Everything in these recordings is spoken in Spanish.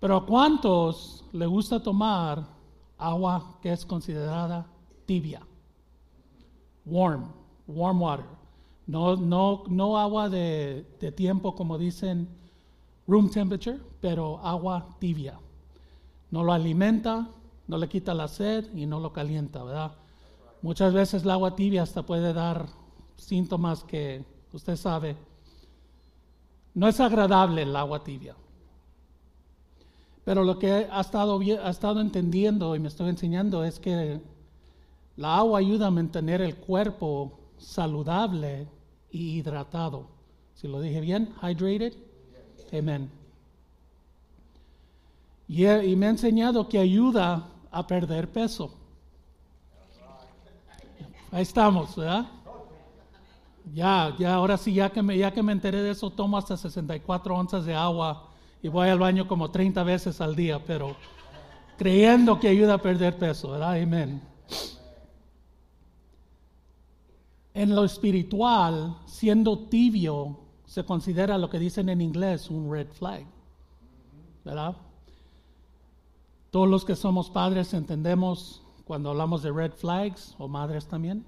Pero ¿a cuántos le gusta tomar agua que es considerada tibia? Warm, warm water. No, no, no agua de, de tiempo como dicen room temperature, pero agua tibia. No lo alimenta, no le quita la sed y no lo calienta, ¿verdad? Muchas veces el agua tibia hasta puede dar síntomas que usted sabe. No es agradable el agua tibia. Pero lo que ha estado, ha estado entendiendo y me estoy enseñando es que la agua ayuda a mantener el cuerpo saludable y hidratado. Si lo dije bien, hydrated. Amén. Y, y me ha enseñado que ayuda a perder peso. Ahí estamos, ¿verdad? Ya, ya, ahora sí, ya que ya que me enteré de eso, tomo hasta 64 onzas de agua y voy al baño como 30 veces al día, pero creyendo que ayuda a perder peso, ¿verdad? Amén. En lo espiritual, siendo tibio, se considera lo que dicen en inglés un red flag, ¿verdad? Todos los que somos padres entendemos cuando hablamos de red flags, o madres también,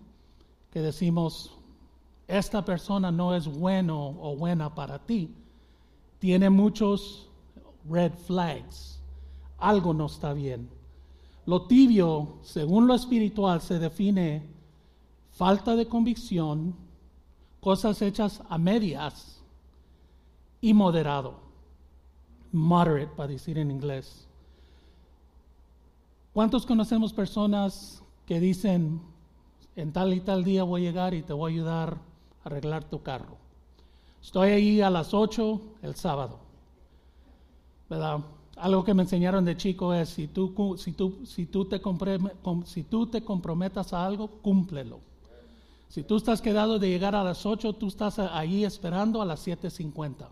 que decimos, esta persona no es bueno o buena para ti tiene muchos red flags. Algo no está bien. Lo tibio, según lo espiritual, se define falta de convicción, cosas hechas a medias y moderado. Moderate, para decir en inglés. ¿Cuántos conocemos personas que dicen, en tal y tal día voy a llegar y te voy a ayudar a arreglar tu carro? Estoy ahí a las 8 el sábado. ¿Verdad? Algo que me enseñaron de chico es, si tú, si tú, si tú, te, si tú te comprometas a algo, cúmplelo. Si tú estás quedado de llegar a las 8, tú estás ahí esperando a las 7.50.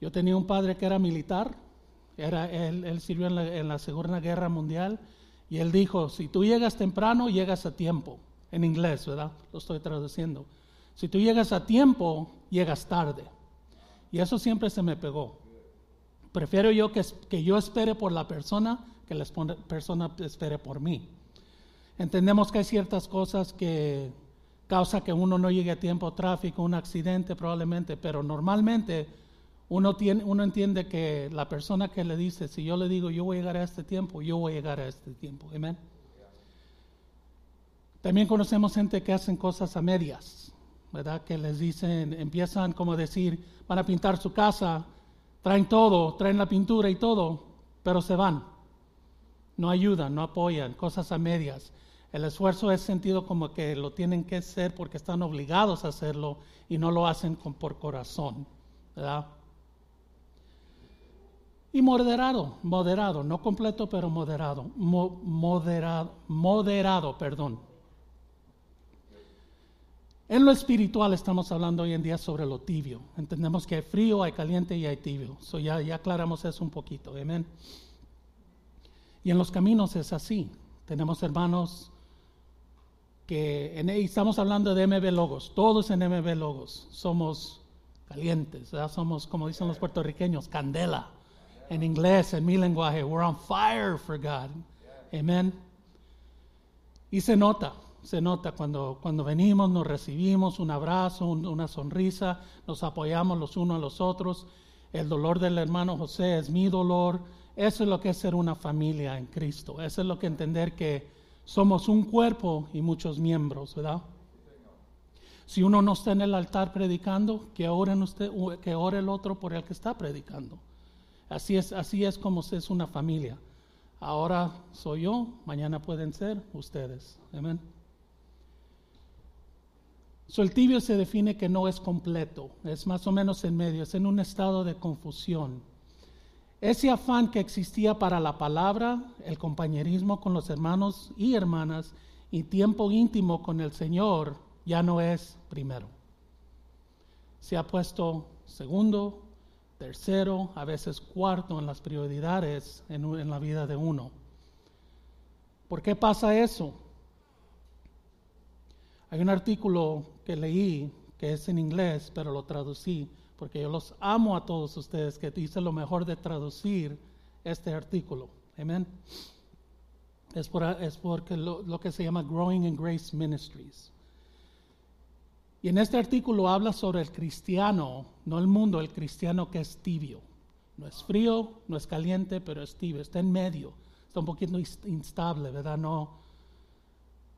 Yo tenía un padre que era militar, era, él, él sirvió en la, en la Segunda Guerra Mundial, y él dijo, si tú llegas temprano, llegas a tiempo. En inglés, ¿verdad? Lo estoy traduciendo. Si tú llegas a tiempo, llegas tarde. Y eso siempre se me pegó. Prefiero yo que, que yo espere por la persona que la persona espere por mí. Entendemos que hay ciertas cosas que causa que uno no llegue a tiempo, tráfico, un accidente probablemente, pero normalmente uno, tiene, uno entiende que la persona que le dice, si yo le digo yo voy a llegar a este tiempo, yo voy a llegar a este tiempo. Amén. También conocemos gente que hacen cosas a medias. ¿Verdad? Que les dicen, empiezan como decir, van a pintar su casa, traen todo, traen la pintura y todo, pero se van. No ayudan, no apoyan, cosas a medias. El esfuerzo es sentido como que lo tienen que hacer porque están obligados a hacerlo y no lo hacen con, por corazón, ¿verdad? Y moderado, moderado, no completo, pero moderado, moderado, moderado, perdón. En lo espiritual estamos hablando hoy en día sobre lo tibio. Entendemos que hay frío, hay caliente y hay tibio. So ya, ya aclaramos eso un poquito. Amén. Y en los caminos es así. Tenemos hermanos que en, estamos hablando de MB Logos. Todos en MB Logos somos calientes. Somos, como dicen los puertorriqueños, candela. En inglés, en mi lenguaje, we're on fire for God. Amén. Y se nota se nota cuando, cuando venimos, nos recibimos un abrazo, una sonrisa, nos apoyamos los unos a los otros. El dolor del hermano José es mi dolor. Eso es lo que es ser una familia en Cristo. Eso es lo que entender que somos un cuerpo y muchos miembros, ¿verdad? Si uno no está en el altar predicando, que ore, usted, que ore el otro por el que está predicando. Así es, así es como se es una familia. Ahora soy yo, mañana pueden ser ustedes. Amén el tibio se define que no es completo, es más o menos en medio, es en un estado de confusión. Ese afán que existía para la palabra, el compañerismo con los hermanos y hermanas y tiempo íntimo con el Señor ya no es primero. Se ha puesto segundo, tercero, a veces cuarto en las prioridades en la vida de uno. ¿Por qué pasa eso? Hay un artículo que leí que es en inglés, pero lo traducí, porque yo los amo a todos ustedes, que hice lo mejor de traducir este artículo. Amén. Es, por, es porque lo, lo que se llama Growing in Grace Ministries. Y en este artículo habla sobre el cristiano, no el mundo, el cristiano que es tibio. No es frío, no es caliente, pero es tibio, está en medio, está un poquito instable, ¿verdad? No,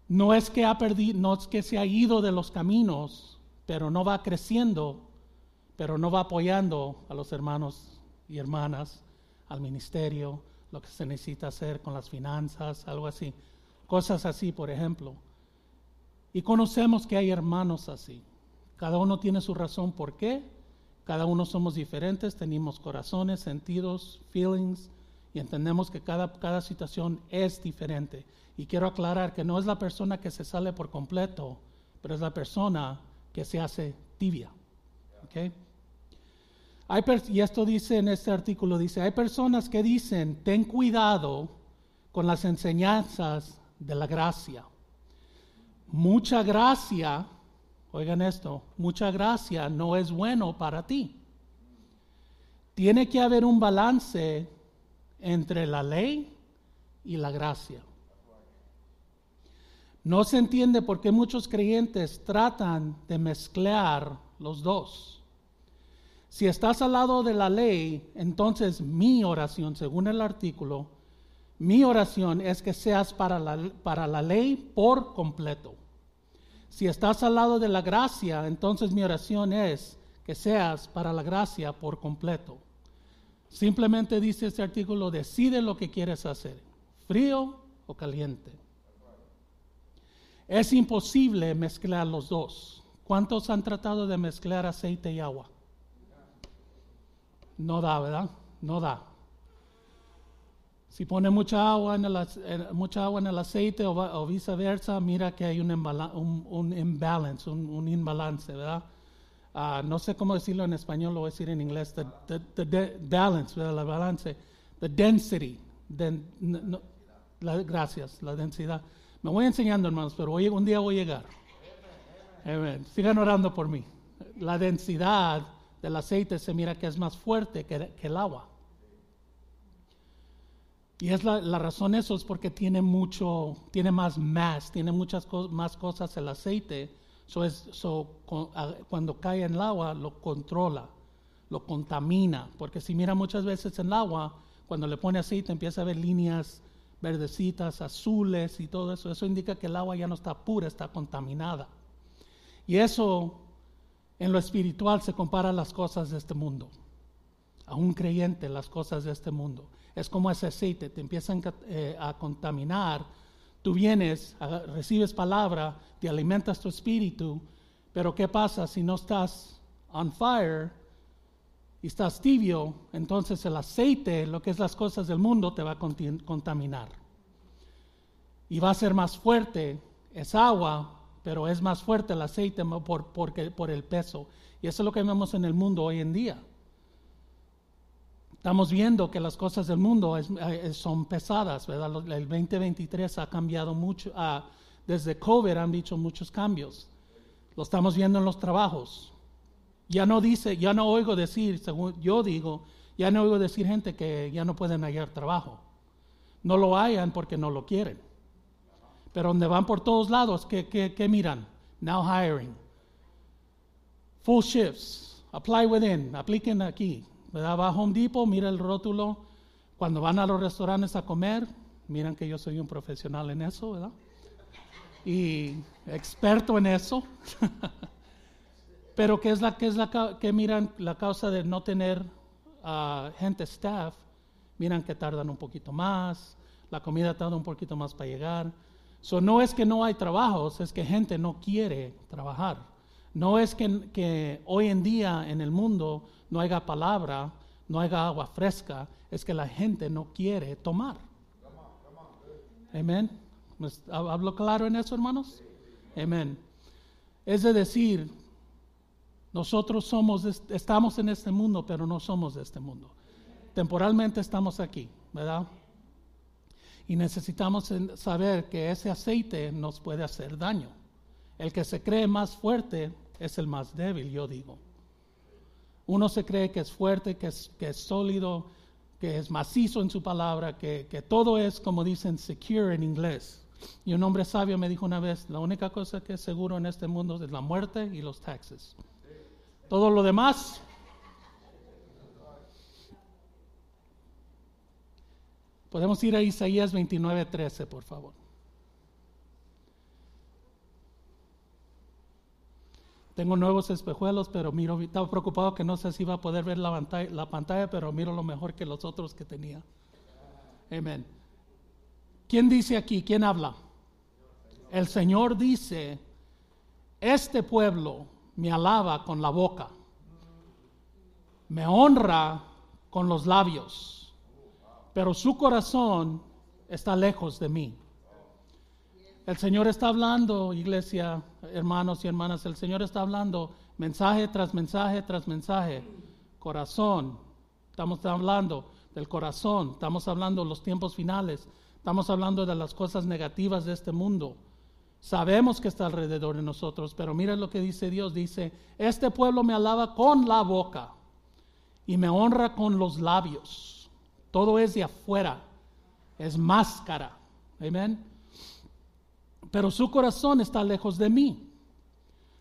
no es que ha perdido, no es que se ha ido de los caminos, pero no va creciendo, pero no va apoyando a los hermanos y hermanas, al ministerio, lo que se necesita hacer con las finanzas, algo así. Cosas así, por ejemplo. Y conocemos que hay hermanos así. Cada uno tiene su razón por qué. Cada uno somos diferentes, tenemos corazones, sentidos, feelings, y entendemos que cada, cada situación es diferente. Y quiero aclarar que no es la persona que se sale por completo, pero es la persona que se hace tibia. ¿Okay? Hay y esto dice en este artículo, dice, hay personas que dicen, ten cuidado con las enseñanzas de la gracia. Mucha gracia, oigan esto, mucha gracia no es bueno para ti. Tiene que haber un balance entre la ley y la gracia. No se entiende por qué muchos creyentes tratan de mezclar los dos. Si estás al lado de la ley, entonces mi oración, según el artículo, mi oración es que seas para la, para la ley por completo. Si estás al lado de la gracia, entonces mi oración es que seas para la gracia por completo. Simplemente dice este artículo, decide lo que quieres hacer, frío o caliente. Es imposible mezclar los dos. ¿Cuántos han tratado de mezclar aceite y agua? No da, ¿verdad? No da. Si pone mucha agua en el, mucha agua en el aceite o, viceversa, mira que hay un, un, imbalance, un, imbalance, ¿verdad? Ah, no sé cómo decirlo en español, lo voy a decir en inglés. The, balance, ¿verdad? La balance. The density. gracias, la densidad. Me voy enseñando, hermanos, pero hoy, un día voy a llegar. Sigan orando por mí. La densidad del aceite se mira que es más fuerte que, el agua. Y es la, razón eso es porque tiene mucho, tiene más mass, tiene muchas más cosas el aceite. So es, cuando cae en el agua lo controla, lo contamina. Porque si mira muchas veces en el agua, cuando le pone aceite empieza a ver líneas verdecitas, azules y todo eso. Eso indica que el agua ya no está pura, está contaminada. Y eso en lo espiritual se compara a las cosas de este mundo. A un creyente las cosas de este mundo. Es como ese aceite, te empiezan eh, a contaminar. Tú vienes, recibes palabra, te alimentas tu espíritu, pero ¿qué pasa si no estás on fire? y estás tibio, entonces el aceite, lo que es las cosas del mundo, te va a contaminar. Y va a ser más fuerte, es agua, pero es más fuerte el aceite por, porque, por el peso. Y eso es lo que vemos en el mundo hoy en día. Estamos viendo que las cosas del mundo eh, son pesadas, ¿verdad? El 2023 ha cambiado mucho, ah, desde COVID han dicho muchos cambios. Lo estamos viendo en los trabajos, ya no dice, ya no oigo decir, según yo digo, ya no oigo decir gente que ya no pueden hallar trabajo. No lo hayan porque no lo quieren. Pero donde van por todos lados, ¿qué, qué, miran? Now hiring. Full shifts. Apply within. Apliquen aquí. ¿Verdad? Va a Home Depot, mira el rótulo. Cuando van a los restaurantes a comer, miran que yo soy un profesional en eso, ¿verdad? Y experto en eso. Pero ¿qué es la que es la que miran la causa de no tener uh, gente staff? Miran que tardan un poquito más, la comida tarda un poquito más para llegar. So, no es que no hay trabajos, es que gente no quiere trabajar. No es que, hoy en día en el mundo no haya palabra, no haya agua fresca, es que la gente no quiere tomar. Amén. ¿Hablo claro en eso, hermanos? Amén. Es de decir, nosotros somos, estamos en este mundo, pero no somos de este mundo. Temporalmente estamos aquí, ¿verdad? Y necesitamos saber que ese aceite nos puede hacer daño. El que se cree más fuerte es el más débil, yo digo. Uno se cree que es fuerte, que es, que es sólido, que es macizo en su palabra, que, que todo es, como dicen, secure en inglés. Y un hombre sabio me dijo una vez, la única cosa que es seguro en este mundo es la muerte y los taxes. Todo lo demás Podemos ir a Isaías 29:13, por favor. Tengo nuevos espejuelos, pero miro, estaba preocupado que no sé si iba a poder ver la pantalla, la pantalla, pero miro lo mejor que los otros que tenía. Amén. ¿Quién dice aquí? ¿Quién habla? El Señor dice, este pueblo me alaba con la boca, me honra con los labios pero su corazón está lejos de mí. El Señor está hablando, iglesia, hermanos y hermanas, el Señor está hablando mensaje tras mensaje tras mensaje. Corazón, estamos hablando del corazón, estamos hablando de los tiempos finales, estamos hablando de las cosas negativas de este mundo. Sabemos que está alrededor de nosotros, pero mira lo que dice Dios, dice, este pueblo me alaba con la boca y me honra con los labios todo es de afuera, es máscara. Amén. Pero su corazón está lejos de mí.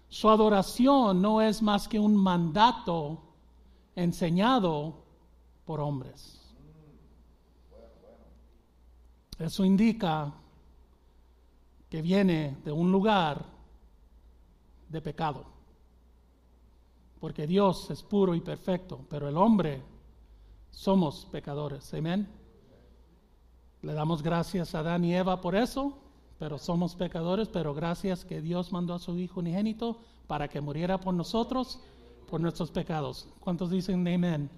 Su adoración no es más que un mandato enseñado por hombres. Eso indica que viene de un lugar de pecado. Porque Dios es puro y perfecto, pero el hombre somos pecadores. Amén. Le damos gracias a Adán y Eva por eso, pero somos pecadores, pero gracias que Dios mandó a su Hijo unigénito para que muriera por nosotros, por nuestros pecados. ¿Cuántos dicen amén?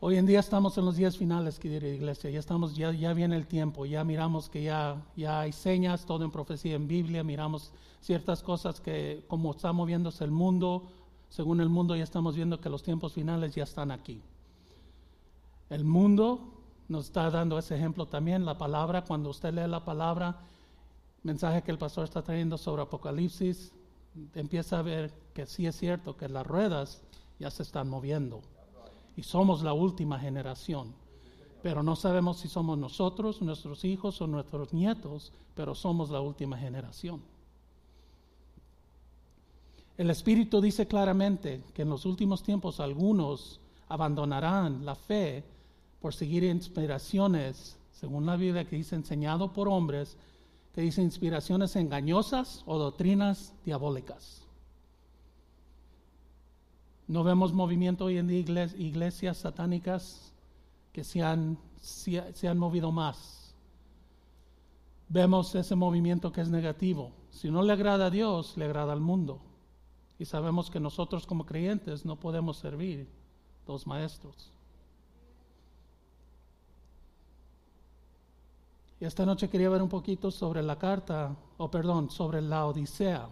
Hoy en día estamos en los días finales, querida iglesia, ya estamos, ya, ya viene el tiempo, ya miramos que ya, ya hay señas, todo en profecía en Biblia, miramos ciertas cosas que como está moviéndose el mundo, según el mundo ya estamos viendo que los tiempos finales ya están aquí. El mundo nos está dando ese ejemplo también, la palabra, cuando usted lee la palabra, mensaje que el pastor está trayendo sobre Apocalipsis, empieza a ver que sí es cierto que las ruedas ya se están moviendo y somos la última generación. Pero no sabemos si somos nosotros, nuestros hijos o nuestros nietos, pero somos la última generación. El Espíritu dice claramente que en los últimos tiempos algunos abandonarán la fe por seguir inspiraciones, según la Biblia que dice enseñado por hombres, que dice inspiraciones engañosas o doctrinas diabólicas. No vemos movimiento hoy en día, iglesias, satánicas que se han, se han movido más. Vemos ese movimiento que es negativo. Si no le agrada a Dios, le agrada al mundo. Y sabemos que nosotros como creyentes no podemos servir dos maestros. Y esta noche quería ver un poquito sobre la carta, o perdón, sobre la Odisea.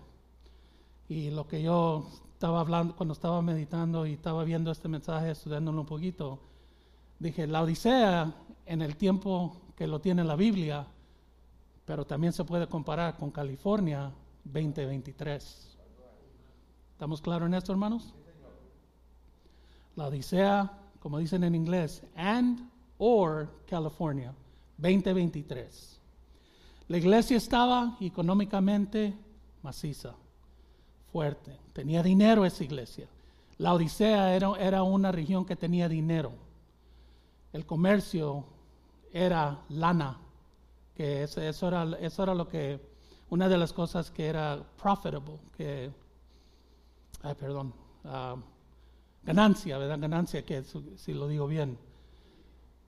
Y lo que yo estaba hablando, cuando estaba meditando y estaba viendo este mensaje, estudiándolo un poquito, dije, la Odisea en el tiempo que lo tiene la Biblia, pero también se puede comparar con California 2023. ¿Estamos claros en esto, hermanos? La Odisea, como dicen en inglés, and or California 2023. La iglesia estaba económicamente maciza fuerte, tenía dinero esa iglesia. La Odisea era, era una región que tenía dinero. El comercio era lana, que eso, era, eso era lo que, una de las cosas que era profitable, que, ay, perdón, ah, ganancia, ¿verdad? Ganancia, que si lo digo bien.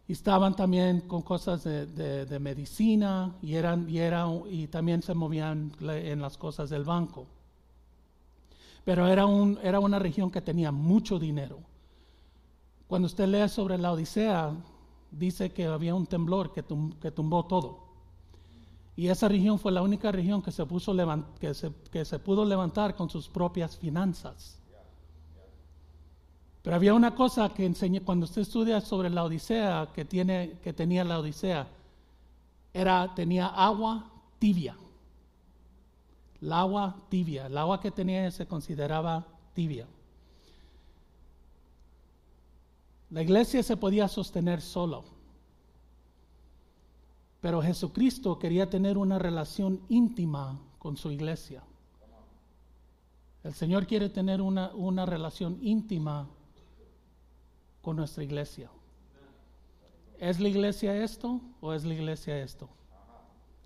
Estaban también con cosas de, de, medicina y, eran, y, era, y también se movían en las cosas del banco. Pero era, un, era una región que tenía mucho dinero. Cuando usted lee sobre la Odisea, dice que había un temblor que, que tumbó todo. Y esa región fue la única región que se, puso que se, que se pudo levantar con sus propias finanzas. Pero había una cosa que enseñé cuando usted estudia sobre la Odisea que, tiene, que tenía la Odisea, era, tenía agua tibia el agua tibia, el agua que tenía se consideraba tibia. La iglesia se podía sostener solo, pero Jesucristo quería tener una relación íntima con su iglesia. El Señor quiere tener una, una relación íntima con nuestra iglesia. ¿Es la iglesia esto o es la iglesia esto?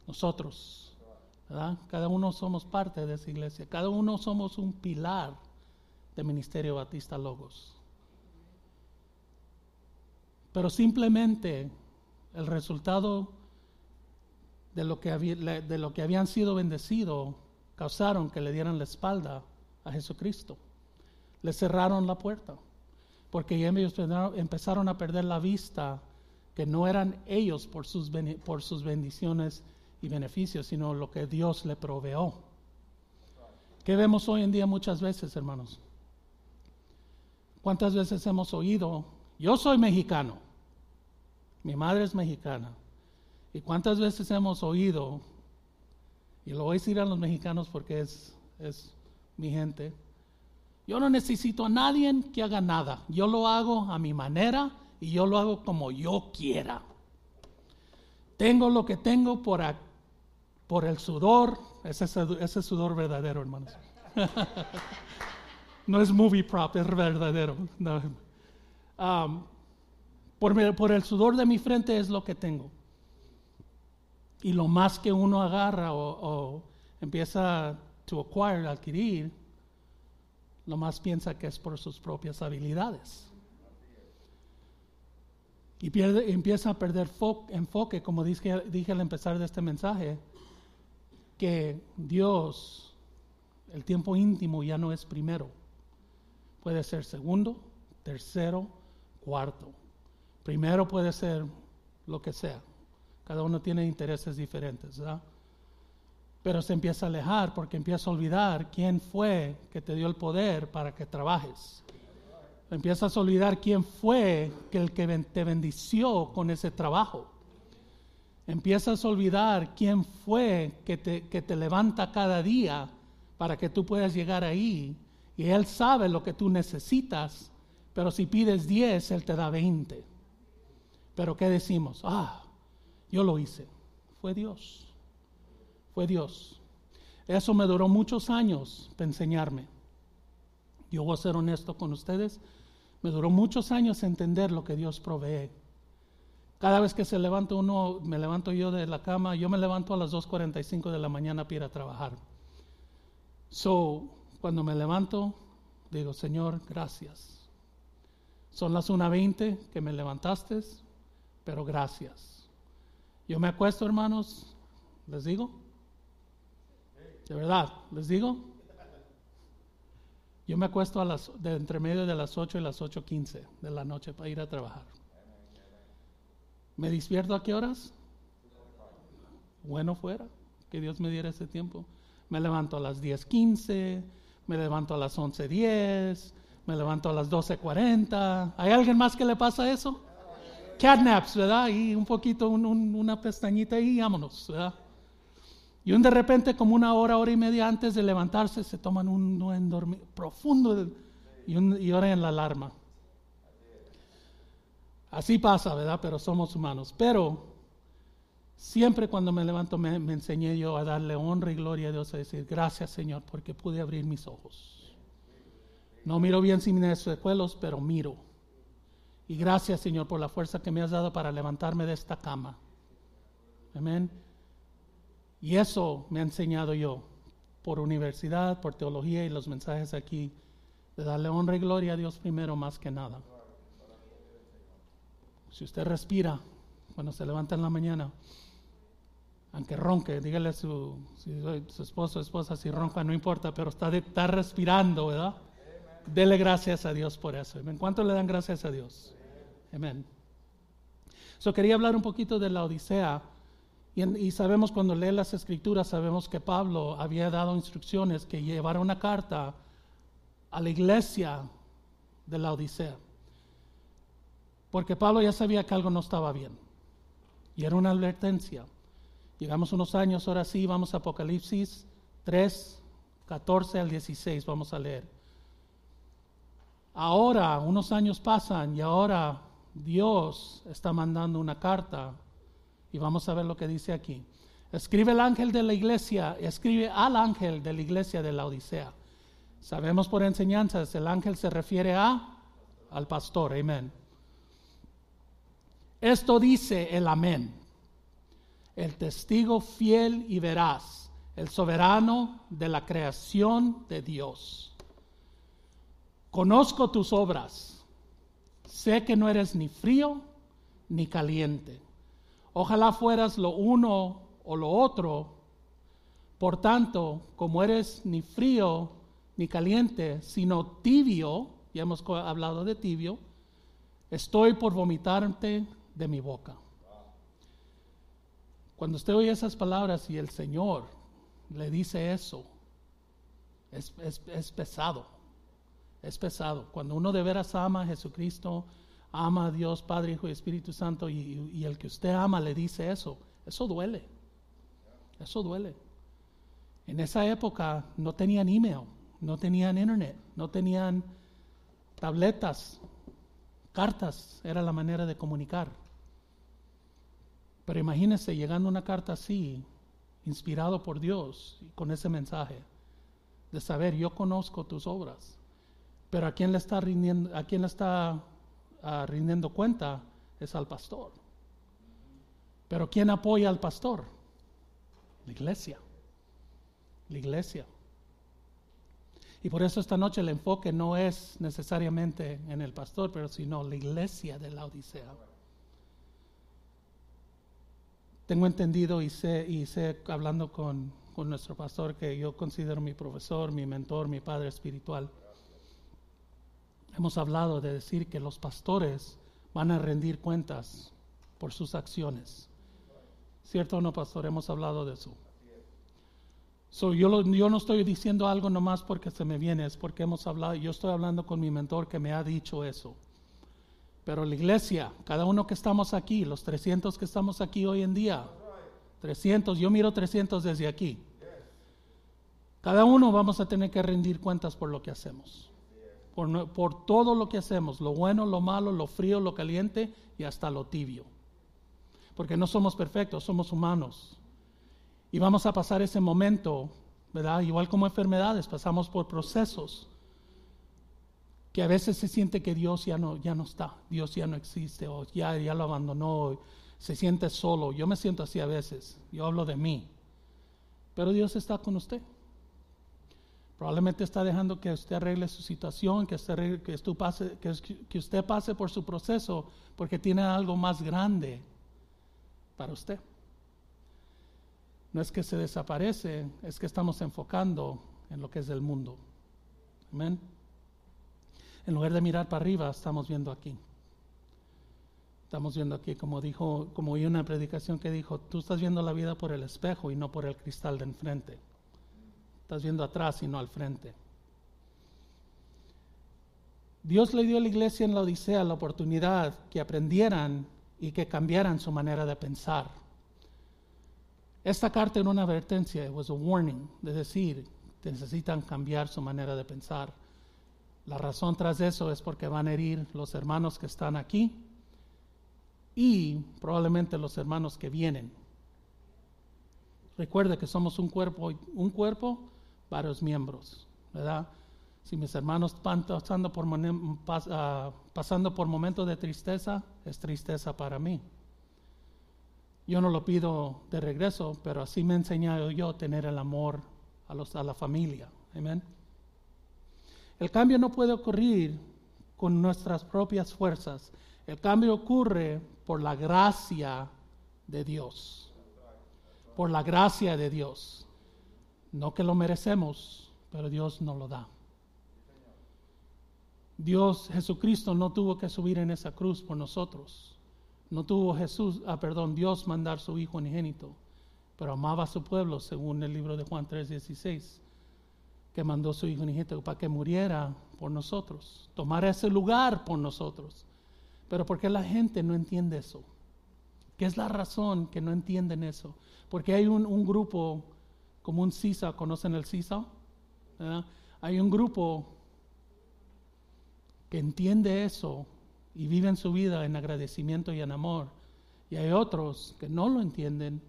Nosotros, ¿verdad? Cada uno somos parte de esa iglesia. Cada uno somos un pilar del Ministerio Batista Logos. Pero simplemente el resultado de lo que, de lo que habían sido bendecidos causaron que le dieran la espalda a Jesucristo. Le cerraron la puerta, porque ellos empezaron a perder la vista que no eran ellos por sus, por sus bendiciones y beneficios, sino lo que Dios le proveó. ¿Qué vemos hoy en día muchas veces, hermanos? ¿Cuántas veces hemos oído, yo soy mexicano, mi madre es mexicana, y cuántas veces hemos oído, y lo voy a decir a los mexicanos porque es, es mi gente, yo no necesito a nadie que haga nada, yo lo hago a mi manera y yo lo hago como yo quiera. Tengo lo que tengo por, por el sudor, ese, sudor verdadero, hermanos. no es movie prop, es verdadero. Um, por, por, el sudor de mi frente es lo que tengo. Y lo más que uno agarra o, empieza a acquire, adquirir, lo más piensa que es por sus propias habilidades. Y empieza a perder enfoque, como dije, dije al empezar de este mensaje, que Dios, el tiempo íntimo ya no es primero. Puede ser segundo, tercero, cuarto. Primero puede ser lo que sea. Cada uno tiene intereses diferentes, ¿verdad? Pero se empieza a alejar porque empieza a olvidar quién fue que te dio el poder para que trabajes. Empiezas a olvidar quién fue el que te bendició con ese trabajo. Empiezas a olvidar quién fue que te, que te levanta cada día para que tú puedas llegar ahí. Y Él sabe lo que tú necesitas, pero si pides 10, Él te da 20. Pero ¿qué decimos? Ah, yo lo hice. Fue Dios. Fue Dios. Eso me duró muchos años para enseñarme. Yo voy a ser honesto con ustedes. Me duró muchos años entender lo que Dios provee. Cada vez que se levanta uno, me levanto yo de la cama, yo me levanto a las 2.45 de la mañana para ir a trabajar. So, cuando me levanto, digo, Señor, gracias. Son las 1.20 que me levantaste, pero gracias. Yo me acuesto, hermanos, les digo, de verdad, les digo, yo me acuesto a las, de entre medio de las 8 y las 8.15 de la noche para ir a trabajar. ¿Me despierto a qué horas? Bueno fuera, que Dios me diera ese tiempo. Me levanto a las 10.15, me levanto a las 11.10, me levanto a las 12.40. ¿Hay alguien más que le pasa eso? Catnaps, ¿verdad? Y un poquito, una pestañita y vámonos, ¿verdad? Y un de repente, como una hora, hora y media antes de levantarse, se toman un dormir profundo y, un, y en la alarma. Así pasa, ¿verdad? Pero somos humanos. Pero siempre cuando me levanto me, enseñé yo a darle honra y gloria a Dios, a decir, gracias Señor, porque pude abrir mis ojos. No miro bien sin espejuelos, pero miro. Y gracias Señor por la fuerza que me has dado para levantarme de esta cama. Amén. Y eso me ha enseñado yo por universidad, por teología y los mensajes aquí, de darle honra y gloria a Dios primero más que nada. Si usted respira cuando se levanta en la mañana, aunque ronque, dígale a su, esposo o esposa si ronca, no importa, pero está, está respirando, ¿verdad? Dele gracias a Dios por eso. ¿En cuánto le dan gracias a Dios? Amén. So quería hablar un poquito de la Odisea y, sabemos cuando lee las escrituras, sabemos que Pablo había dado instrucciones que llevara una carta a la iglesia de la Odisea. Porque Pablo ya sabía que algo no estaba bien. Y era una advertencia. Llegamos unos años, ahora sí, vamos a Apocalipsis 3, 14 al 16, vamos a leer. Ahora, unos años pasan y ahora Dios está mandando una carta y vamos a ver lo que dice aquí. Escribe el ángel de la iglesia, escribe al ángel de la iglesia de la Odisea. Sabemos por enseñanzas, el ángel se refiere a al pastor, amén. Esto dice el amén, el testigo fiel y veraz, el soberano de la creación de Dios. Conozco tus obras, sé que no eres ni frío ni caliente. Ojalá fueras lo uno o lo otro. Por tanto, como eres ni frío ni caliente, sino tibio, ya hemos hablado de tibio, estoy por vomitarte de mi boca. Cuando usted oye esas palabras y el Señor le dice eso, es, pesado, es pesado. Cuando uno de veras ama a Jesucristo, ama a Dios, Padre, Hijo y Espíritu Santo, y, el que usted ama le dice eso, eso duele, eso duele. En esa época no tenían email, no tenían internet, no tenían tabletas, cartas, era la manera de comunicar. Pero imagínese llegando una carta así, inspirado por Dios, con ese mensaje, de saber, yo conozco tus obras, pero a quién le está rindiendo, a quién le está ah, rindiendo cuenta es al pastor. Pero ¿quién apoya al pastor? La iglesia. La iglesia. Y por eso esta noche el enfoque no es necesariamente en el pastor, pero sino la iglesia de la Odisea. Tengo entendido y sé, y sé hablando con, con nuestro pastor que yo considero mi profesor, mi mentor, mi padre espiritual. Hemos hablado de decir que los pastores van a rendir cuentas por sus acciones. ¿Cierto o no, pastor? Hemos hablado de eso. So, yo, yo, no estoy diciendo algo nomás porque se me viene, es porque hemos hablado, yo estoy hablando con mi mentor que me ha dicho eso. Pero la iglesia, cada uno que estamos aquí, los 300 que estamos aquí hoy en día, 300, yo miro 300 desde aquí. Cada uno vamos a tener que rendir cuentas por lo que hacemos. Por, todo lo que hacemos, lo bueno, lo malo, lo frío, lo caliente y hasta lo tibio. Porque no somos perfectos, somos humanos. Y vamos a pasar ese momento, ¿verdad? Igual como enfermedades, pasamos por procesos que a veces se siente que Dios ya no, ya no está, Dios ya no existe, o ya, ya lo abandonó, se siente solo. Yo me siento así a veces, yo hablo de mí. Pero Dios está con usted. Probablemente está dejando que usted arregle su situación, que usted, pase, que usted pase por su proceso, porque tiene algo más grande para usted. No es que se desaparece, es que estamos enfocando en lo que es del mundo. Amén. En lugar de mirar para arriba, estamos viendo aquí. Estamos viendo aquí, como dijo, como oí una predicación que dijo, tú estás viendo la vida por el espejo y no por el cristal de enfrente. Estás viendo atrás y no al frente. Dios le dio a la iglesia en la Odisea la oportunidad que aprendieran y que cambiaran su manera de pensar. Esta carta era una advertencia, it was a warning, de decir, necesitan cambiar su manera de pensar. La razón tras eso es porque van a herir los hermanos que están aquí y probablemente los hermanos que vienen. Recuerde que somos un cuerpo, un cuerpo, varios miembros, ¿verdad? Si mis hermanos están pasando por, ah, pasando por momentos de tristeza, es tristeza para mí. Yo no lo pido de regreso, pero así me he enseñado yo tener el amor a, los, a la familia. Amén. El cambio no puede ocurrir con nuestras propias fuerzas. El cambio ocurre por la gracia de Dios. Por la gracia de Dios. No que lo merecemos, pero Dios nos lo da. Dios, Jesucristo, no tuvo que subir en esa cruz por nosotros. No tuvo Jesús, ah, perdón, Dios mandar su Hijo unigénito, pero amaba a su pueblo, según el libro de Juan 3:16, que mandó su Hijo unigénito para que muriera por nosotros, tomara ese lugar por nosotros. Pero ¿por qué la gente no entiende eso? ¿Qué es la razón que no entienden eso? Porque hay un, grupo como un CISA, ¿conocen el CISA? Hay un grupo que entiende eso y viven su vida en agradecimiento y en amor. Y hay otros que no lo entienden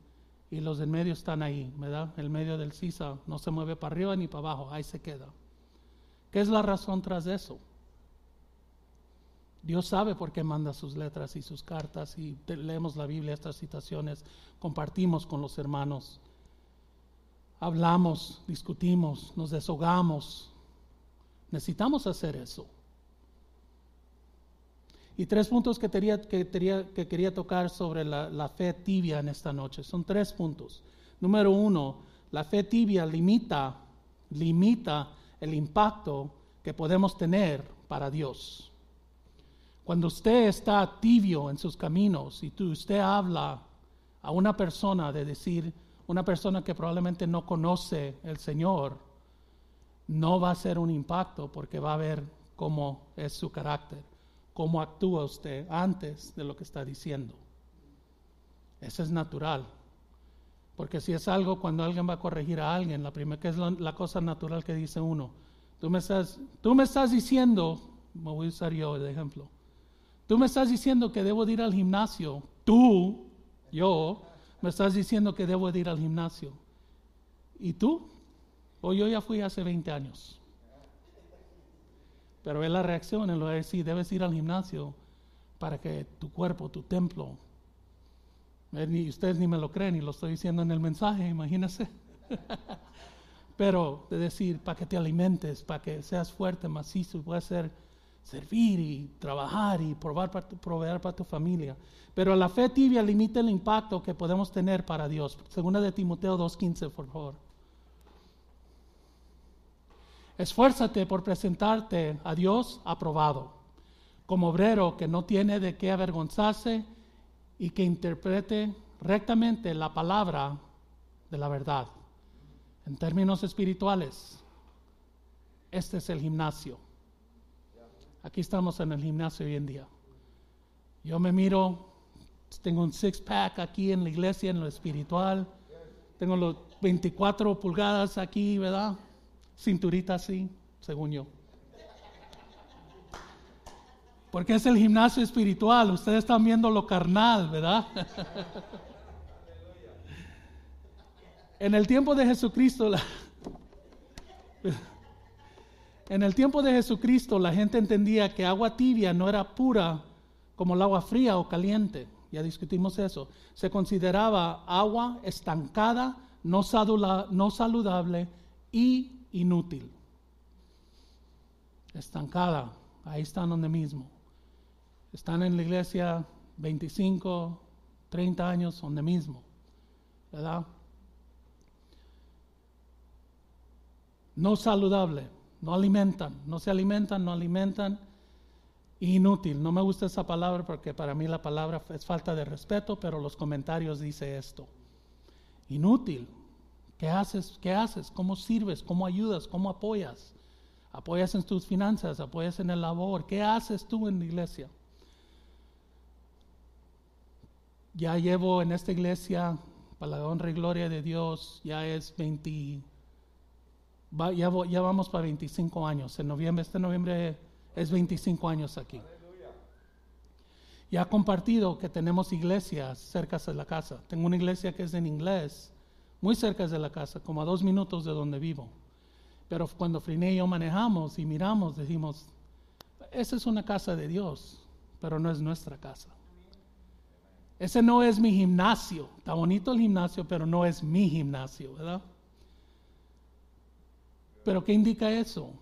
y los del medio están ahí, ¿verdad? El medio del sisa no se mueve para arriba ni para abajo, ahí se queda. ¿Qué es la razón tras eso? Dios sabe por qué manda sus letras y sus cartas y leemos la Biblia, estas citaciones, compartimos con los hermanos, hablamos, discutimos, nos deshogamos. Necesitamos hacer eso. Y tres puntos que, quería, que, tocar sobre la, la fe tibia en esta noche. Son tres puntos. Número uno, la fe tibia limita, limita el impacto que podemos tener para Dios. Cuando usted está tibio en sus caminos y tú, usted habla a una persona de decir, una persona que probablemente no conoce el Señor, no va a ser un impacto porque va a ver cómo es su carácter, cómo actúa usted antes de lo que está diciendo. Eso es natural. Porque si es algo cuando alguien va a corregir a alguien, la primera que es la, cosa natural que dice uno, tú me estás, tú me estás diciendo, me voy a usar yo de ejemplo, Tú me estás diciendo que debo de ir al gimnasio. Tú, yo, me estás diciendo que debo de ir al gimnasio. ¿Y tú? O yo ya fui hace 20 años. Pero es la reacción, él lo a decir, debes ir al gimnasio para que tu cuerpo, tu templo, eh, ni ustedes ni me lo creen, y lo estoy diciendo en el mensaje, imagínense. Pero de decir, para que te alimentes, para que seas fuerte, macizo, puedas ser servir y trabajar y probar para proveer para tu familia. Pero la fe tibia limita el impacto que podemos tener para Dios. Segunda de Timoteo 2.15, por favor. Esfuérzate por presentarte a Dios aprobado, como obrero que no tiene de qué avergonzarse y que interprete rectamente la palabra de la verdad. En términos espirituales, este es el gimnasio Aquí estamos en el gimnasio hoy en día. Yo me miro, tengo un six pack aquí en la iglesia, en lo espiritual. Tengo los 24 pulgadas aquí, ¿verdad? Cinturita así, según yo. Porque es el gimnasio espiritual. Ustedes están viendo lo carnal, ¿verdad? en el tiempo de Jesucristo, la en el tiempo de Jesucristo la gente entendía que agua tibia no era pura como el agua fría o caliente. Ya discutimos eso. Se consideraba agua estancada, no, saludable y inútil. Estancada, ahí están donde mismo. Están en la iglesia 25, 30 años donde mismo. ¿Verdad? No saludable no alimentan, no se alimentan, no alimentan. Inútil, no me gusta esa palabra porque para mí la palabra es falta de respeto, pero los comentarios dice esto. Inútil. ¿Qué haces? ¿Qué haces? ¿Cómo sirves? ¿Cómo ayudas? ¿Cómo apoyas? ¿Apoyas en tus finanzas? ¿Apoyas en el labor? ¿Qué haces tú en la iglesia? Ya llevo en esta iglesia, para la honra y gloria de Dios, ya es 20, ya, ya, vamos para 25 años. En noviembre, este noviembre es 25 años aquí. Ya he compartido que tenemos iglesias cerca de la casa. Tengo una iglesia que es en inglés, muy cerca de la casa, como a dos minutos de donde vivo. Pero cuando Friné y yo manejamos y miramos, decimos, esa es una casa de Dios, pero no es nuestra casa. Ese no es mi gimnasio. Está bonito el gimnasio, pero no es mi gimnasio, ¿verdad? Pero ¿qué indica eso?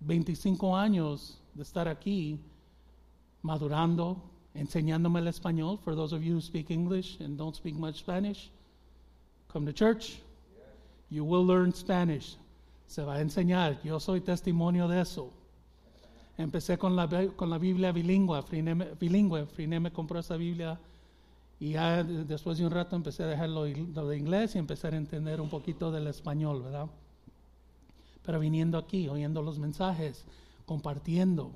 25 años de estar aquí, madurando, enseñándome el español. For those of you who speak English and don't speak much Spanish, come to church. You will learn Spanish. Se va a enseñar. Yo soy testimonio de eso. Empecé con la, con la Biblia bilingüe. Bilingüe. Frine me compró esa Biblia y ya después de un rato empecé a dejarlo de inglés y empecé a entender un poquito del español, ¿verdad? Pero viniendo aquí, oyendo los mensajes, compartiendo,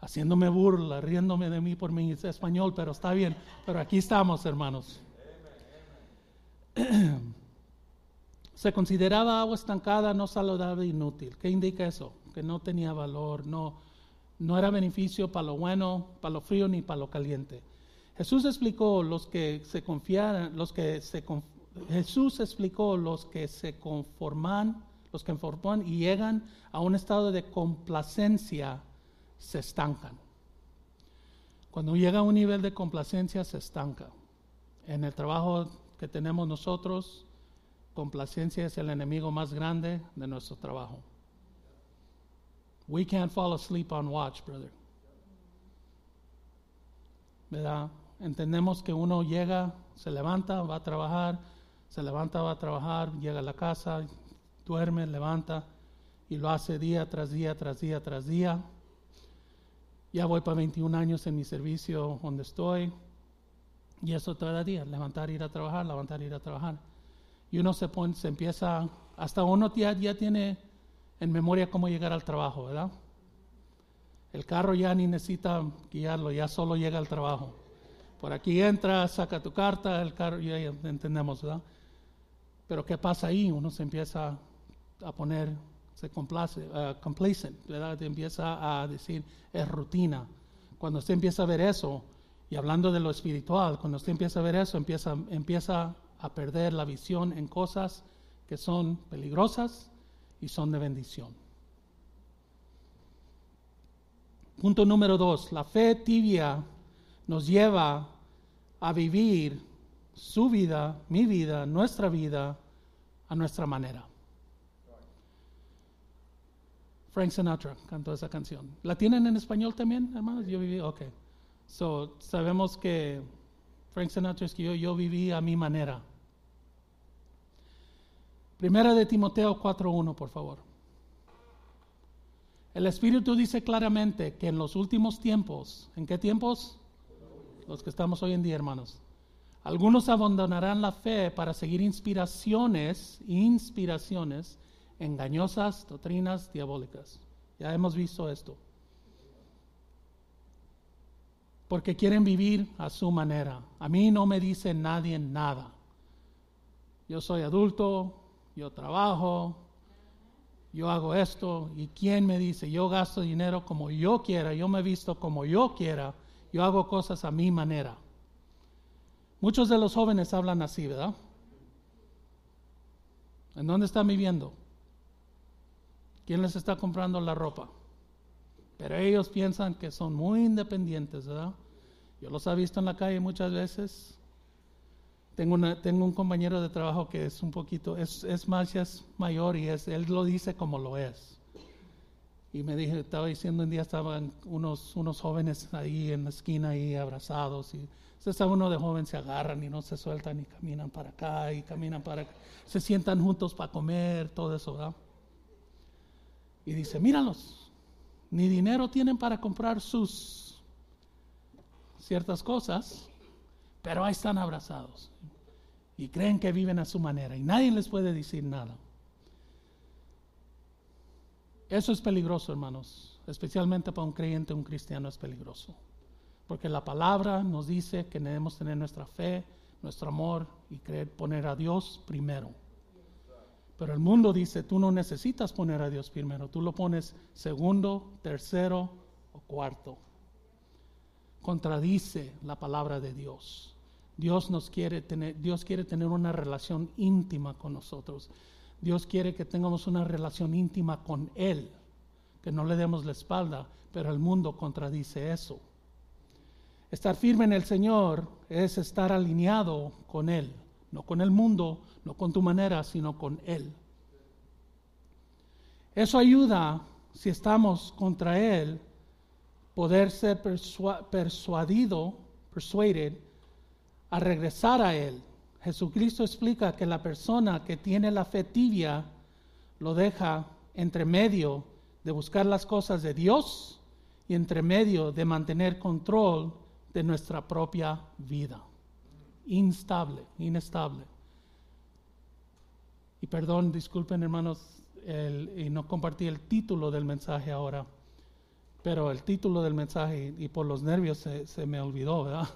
haciéndome burla, riéndome de mí por mi español, pero está bien. Pero aquí estamos, hermanos. Se consideraba agua estancada, no saludable, inútil. ¿Qué indica eso? Que no tenía valor, no, No era beneficio para lo bueno, para lo frío ni para lo caliente. Jesús explicó los que se confiaran, los que se Jesús explicó los que se conforman, los que conforman y llegan a un estado de complacencia se estancan. Cuando llega a un nivel de complacencia se estanca. En el trabajo que tenemos nosotros, complacencia es el enemigo más grande de nuestro trabajo. We can't fall asleep on watch, brother. ¿Verdad? Entendemos que uno llega, se levanta, va a trabajar, se levanta, va a trabajar, llega a la casa, duerme, levanta y lo hace día tras día, tras día, tras día. Ya voy para 21 años en mi servicio donde estoy. Y eso todo día, levantar, ir a trabajar, levantar, ir a trabajar. Y uno se, pone, se empieza, hasta uno ya, ya tiene en memoria cómo llegar al trabajo, ¿verdad? El carro ya ni necesita guiarlo, ya solo llega al trabajo. Por aquí entra, saca tu carta, el carro, ya entendemos, ¿verdad? Pero ¿qué pasa ahí? Uno se empieza a poner, se complace, uh, complacent, ¿verdad? Empieza a decir, es rutina. Cuando usted empieza a ver eso, y hablando de lo espiritual, cuando usted empieza a ver eso, empieza, empieza a perder la visión en cosas que son peligrosas y son de bendición. Punto número dos, la fe tibia nos lleva a vivir su vida, mi vida, nuestra vida, a nuestra manera. Frank Sinatra cantó esa canción. ¿La tienen en español también, hermanos? Yo viví, ok. So, sabemos que Frank Sinatra es que yo, yo viví a mi manera. Primera de Timoteo 4.1, por favor. El Espíritu dice claramente que en los últimos tiempos, ¿en qué tiempos? Los que estamos hoy en día, hermanos. Algunos abandonarán la fe para seguir inspiraciones, inspiraciones engañosas, doctrinas diabólicas. Ya hemos visto esto. Porque quieren vivir a su manera. A mí no me dice nadie nada. Yo soy adulto, yo trabajo, yo hago esto y quién me dice, yo gasto dinero como yo quiera, yo me visto como yo quiera, yo hago cosas a mi manera. Muchos de los jóvenes hablan así, ¿verdad? ¿En dónde están viviendo? ¿Quién les está comprando la ropa? Pero ellos piensan que son muy independientes, ¿verdad? Yo los he visto en la calle muchas veces tengo, tengo un compañero de trabajo que es un poquito, es, es más, es mayor y es, él lo dice como lo es. Y me dije, estaba diciendo un día estaban unos, unos jóvenes ahí en la esquina ahí abrazados y se uno de jóvenes se agarran y no se sueltan y caminan para acá y caminan para acá, se sientan juntos para comer, todo eso, ¿verdad? Y dice, míralos, ni dinero tienen para comprar sus ciertas cosas, pero ahí están abrazados y creen que viven a su manera y nadie les puede decir nada. Eso es peligroso, hermanos, especialmente para un creyente, un cristiano es peligroso, porque la palabra nos dice que debemos tener nuestra fe, nuestro amor y creer, poner a Dios primero. Pero el mundo dice, tú no necesitas poner a Dios primero, tú lo pones segundo, tercero o cuarto. Contradice la palabra de Dios. Dios nos quiere tener, Dios quiere tener una relación íntima con nosotros. Dios quiere que tengamos una relación íntima con Él, que no le demos la espalda, pero el mundo contradice eso. Estar firme en el Señor es estar alineado con Él, no con el mundo, no con tu manera, sino con Él. Eso ayuda, si estamos contra Él, poder ser persuadido, persuaded, a regresar a Él. Jesucristo explica que la persona que tiene la fe tibia lo deja entre medio de buscar las cosas de Dios y entre medio de mantener control de nuestra propia vida. Instable, inestable. Y perdón, disculpen hermanos, y no compartí el título del mensaje ahora, pero el título del mensaje y por los nervios se, se me olvidó, ¿verdad?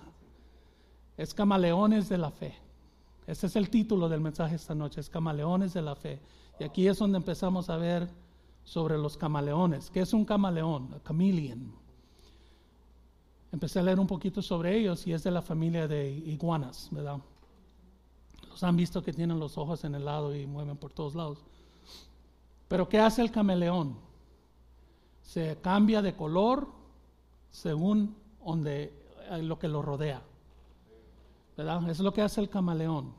es camaleones de la fe. Ese es el título del mensaje esta noche, es camaleones de la fe. Y aquí es donde empezamos a ver sobre los camaleones. ¿Qué es un camaleón? A chameleon. Empecé a leer un poquito sobre ellos y es de la familia de iguanas, ¿verdad? Los han visto que tienen los ojos en el lado y mueven por todos lados. Pero ¿qué hace el camaleón? Se cambia de color según donde, eh, lo que lo rodea. ¿Verdad? Es lo que hace el camaleón.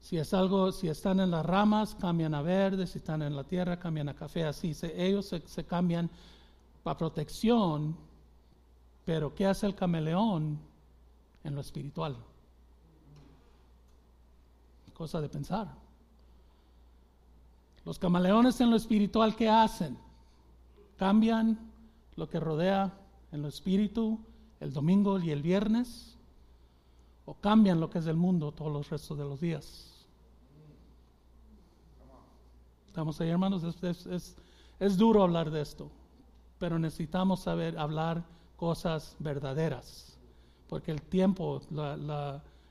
Si es algo, si están en las ramas, cambian a verde, si están en la tierra, cambian a café, así. ellos se, se cambian para protección, pero ¿qué hace el camaleón en lo espiritual? Cosa de pensar. Los camaleones en lo espiritual, ¿qué hacen? Cambian lo que rodea en lo espíritu el domingo y el viernes, o cambian lo que es del mundo todos los restos de los días. Estamos ahí, hermanos. Es, duro hablar de esto, pero necesitamos saber hablar cosas verdaderas, porque el tiempo,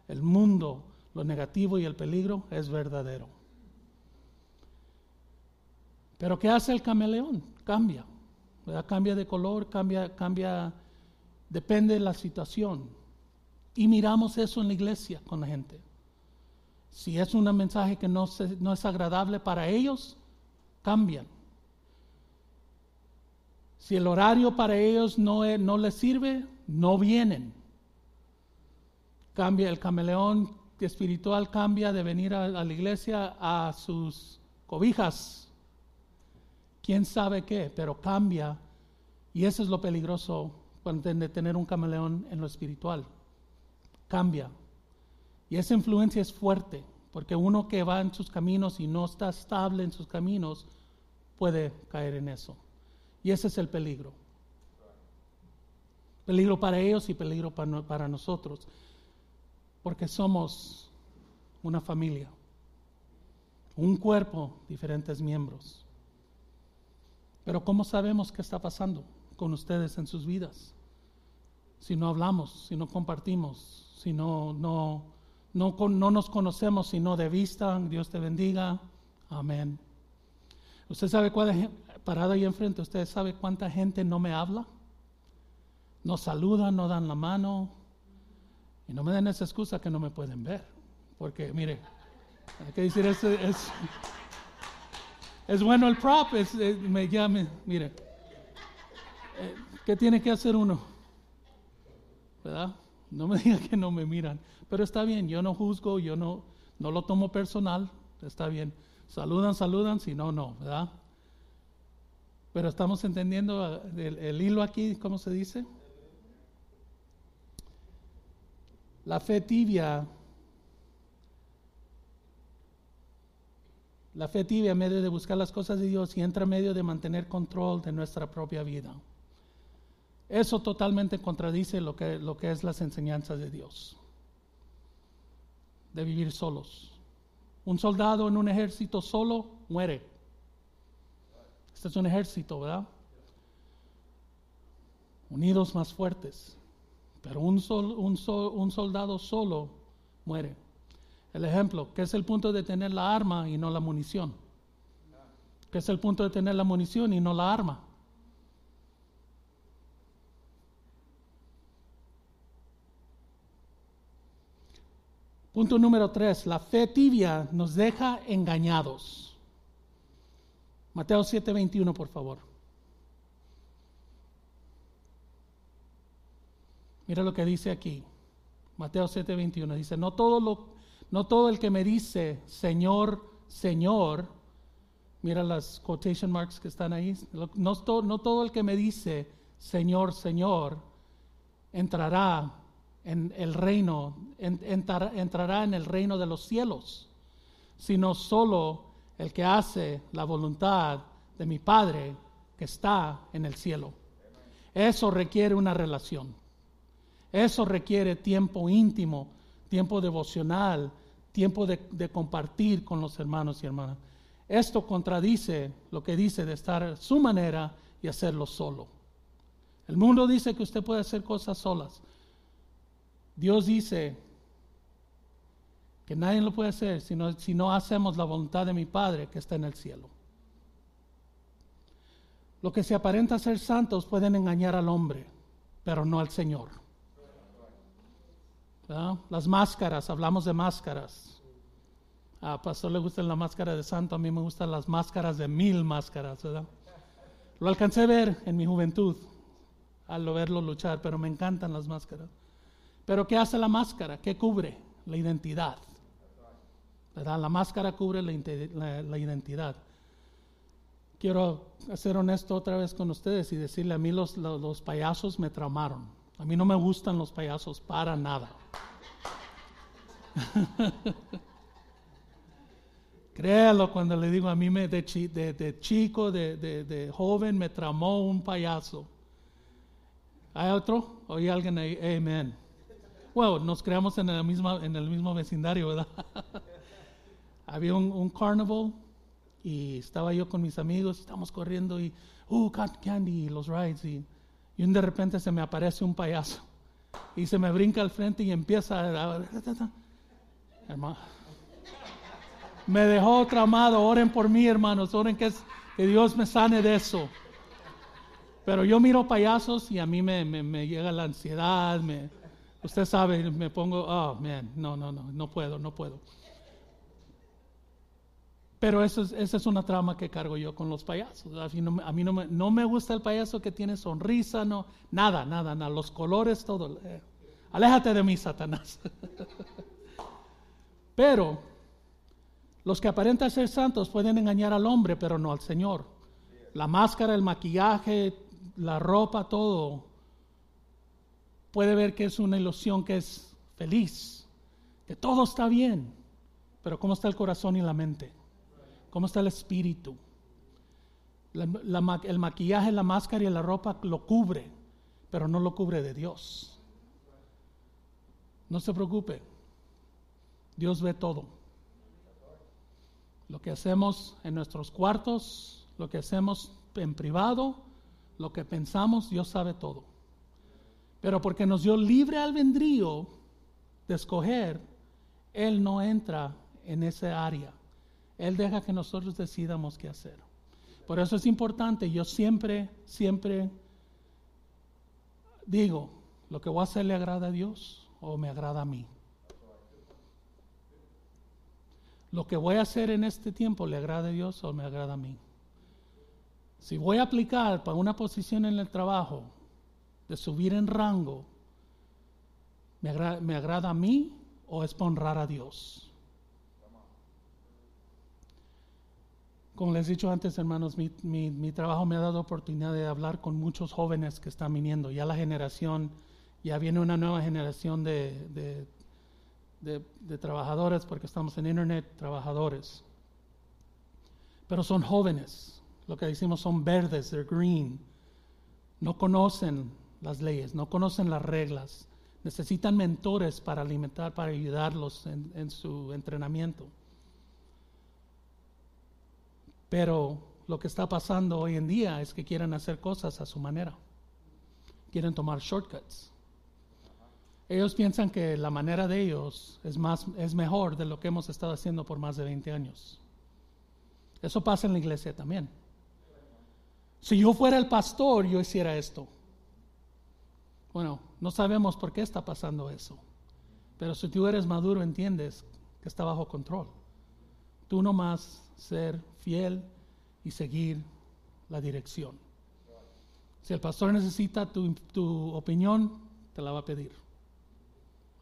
el mundo, lo negativo y el peligro es verdadero. Pero ¿qué hace el camaleón? Cambia, cambia de color, cambia, cambia, depende de la situación. Y miramos eso en la iglesia con la gente. Si es un mensaje que no, no es agradable para ellos, cambian. Si el horario para ellos no, les sirve, no vienen. Cambia el camaleón espiritual, cambia de venir a, la iglesia a sus cobijas. Quién sabe qué, pero cambia. Y eso es lo peligroso de tener un camaleón en lo espiritual. Cambia. Y esa influencia es fuerte, porque uno que va en sus caminos y no está estable en sus caminos puede caer en eso. Y ese es el peligro. Peligro para ellos y peligro para, para nosotros, porque somos una familia, un cuerpo, diferentes miembros. Pero ¿cómo sabemos qué está pasando con ustedes en sus vidas? Si no hablamos, si no compartimos, si no, no, no, nos conocemos, sino de vista. Dios te bendiga. Amén. Usted sabe cuál parado ahí enfrente, usted sabe cuánta gente no me habla, no saludan, no dan la mano. Y no me den esa excusa que no me pueden ver. Porque, mire, hay que decir, es, es, es bueno el prop, es, me llame, mire, eh, ¿qué tiene que hacer uno? ¿Verdad? No me diga que no me miran. Pero está bien, yo no juzgo, yo no, no lo tomo personal, está bien. Saludan, saludan, si no, no, ¿verdad? Pero estamos entendiendo el, hilo aquí, ¿cómo se dice? La fe tibia, la fe tibia en medio de buscar las cosas de Dios y entra en medio de mantener control de nuestra propia vida. Eso totalmente contradice lo que, lo que es las enseñanzas de Dios, de vivir solos. Un soldado en un ejército solo muere. Este es un ejército, ¿verdad? Unidos más fuertes. Pero un, un, un soldado solo muere. El ejemplo, ¿qué es el punto de tener la arma y no la munición? ¿Qué es el punto de tener la munición y no la arma? Punto número tres, la fe tibia nos deja engañados. Mateo 7:21, por favor. Mira lo que dice aquí. Mateo 7:21 dice, no todo, lo, no todo el que me dice, Señor, Señor, mira las quotation marks que están ahí, no, no todo el que me dice, Señor, Señor, entrará en el reino, entrará en el reino de los cielos, sino solo el que hace la voluntad de mi Padre que está en el cielo. Eso requiere una relación. Eso requiere tiempo íntimo, tiempo devocional, tiempo de, de, compartir con los hermanos y hermanas. Esto contradice lo que dice de estar su manera y hacerlo solo. El mundo dice que usted puede hacer cosas solas. Dios dice que nadie lo puede hacer si no, si no hacemos la voluntad de mi Padre que está en el cielo. Lo que se aparenta ser santos pueden engañar al hombre, pero no al Señor. Las máscaras, hablamos de máscaras. A Pastor le gusta la máscara de santo, a mí me gustan las máscaras de mil máscaras, ¿verdad? Lo alcancé a ver en mi juventud, al verlo luchar, pero me encantan las máscaras. Pero ¿qué hace la máscara? ¿Qué cubre? La identidad. ¿Verdad? La máscara cubre la, identidad. Quiero ser honesto otra vez con ustedes y decirle, a mí los, los payasos me traumaron. A mí no me gustan los payasos para nada. Créalo cuando le digo a mí me, de, chico, de, joven, me tramó un payaso. ¿Hay otro? ¿Oye alguien ahí? Amén. Bueno, nos creamos en el mismo, en el mismo vecindario, ¿verdad? Había un, carnival y estaba yo con mis amigos, estamos corriendo y, uh, candy, los rides. Y, y de repente se me aparece un payaso y se me brinca al frente y empieza a... Hermano, me dejó tramado. Oren por mí, hermanos. Oren que, que Dios me sane de eso. Pero yo miro payasos y a mí me, me, llega la ansiedad. Me, usted sabe, me pongo, oh, man, no, no, no, no puedo, no puedo. Pero eso es, esa es una trama que cargo yo con los payasos. A mí, no, a no, me, no, me, gusta el payaso que tiene sonrisa, no, nada, nada, nada. Los colores, todo. Eh, aléjate de mí, Satanás. Pero los que aparentan ser santos pueden engañar al hombre, pero no al Señor. La máscara, el maquillaje, la ropa, todo. Puede ver que es una ilusión que es feliz, que todo está bien. Pero ¿cómo está el corazón y la mente? ¿Cómo está el espíritu? el maquillaje, la máscara y la ropa lo cubre, pero no lo cubre de Dios. No se preocupe. Dios ve todo. Lo que hacemos en nuestros cuartos, lo que hacemos en privado, lo que pensamos, Dios sabe todo. Pero porque nos dio libre albedrío de escoger, Él no entra en esa área. Él deja que nosotros decidamos qué hacer. Por eso es importante, yo siempre, siempre digo, lo que voy a hacer le agrada a Dios o me agrada a mí. lo que voy a hacer en este tiempo le agrada a Dios o me agrada a mí. Si voy a aplicar para una posición en el trabajo, subir en rango, ¿me, agrada, a mí o es para honrar a Dios? Como les he dicho antes, hermanos, mi, trabajo me ha dado oportunidad de hablar con muchos jóvenes que están viniendo. Ya la generación, ya viene una nueva generación de, trabajadores, porque estamos en Internet, trabajadores. Pero son jóvenes, lo que decimos son verdes, they're green. No conocen las leyes, no conocen las reglas. Necesitan mentores para alimentar, para ayudarlos en, su entrenamiento. Pero lo que está pasando hoy en día es que quieren hacer cosas a su manera. Quieren tomar shortcuts. Ellos piensan que la manera de ellos es, más, es mejor de lo que hemos estado haciendo por más de 20 años. Eso pasa en la iglesia también. Si yo fuera el pastor, yo hiciera esto. Bueno, no sabemos por qué está pasando eso. Pero si tú eres maduro, entiendes que está bajo control. Tú nomás ser fiel y seguir la dirección. Si el pastor necesita tu, tu opinión, te la va a pedir.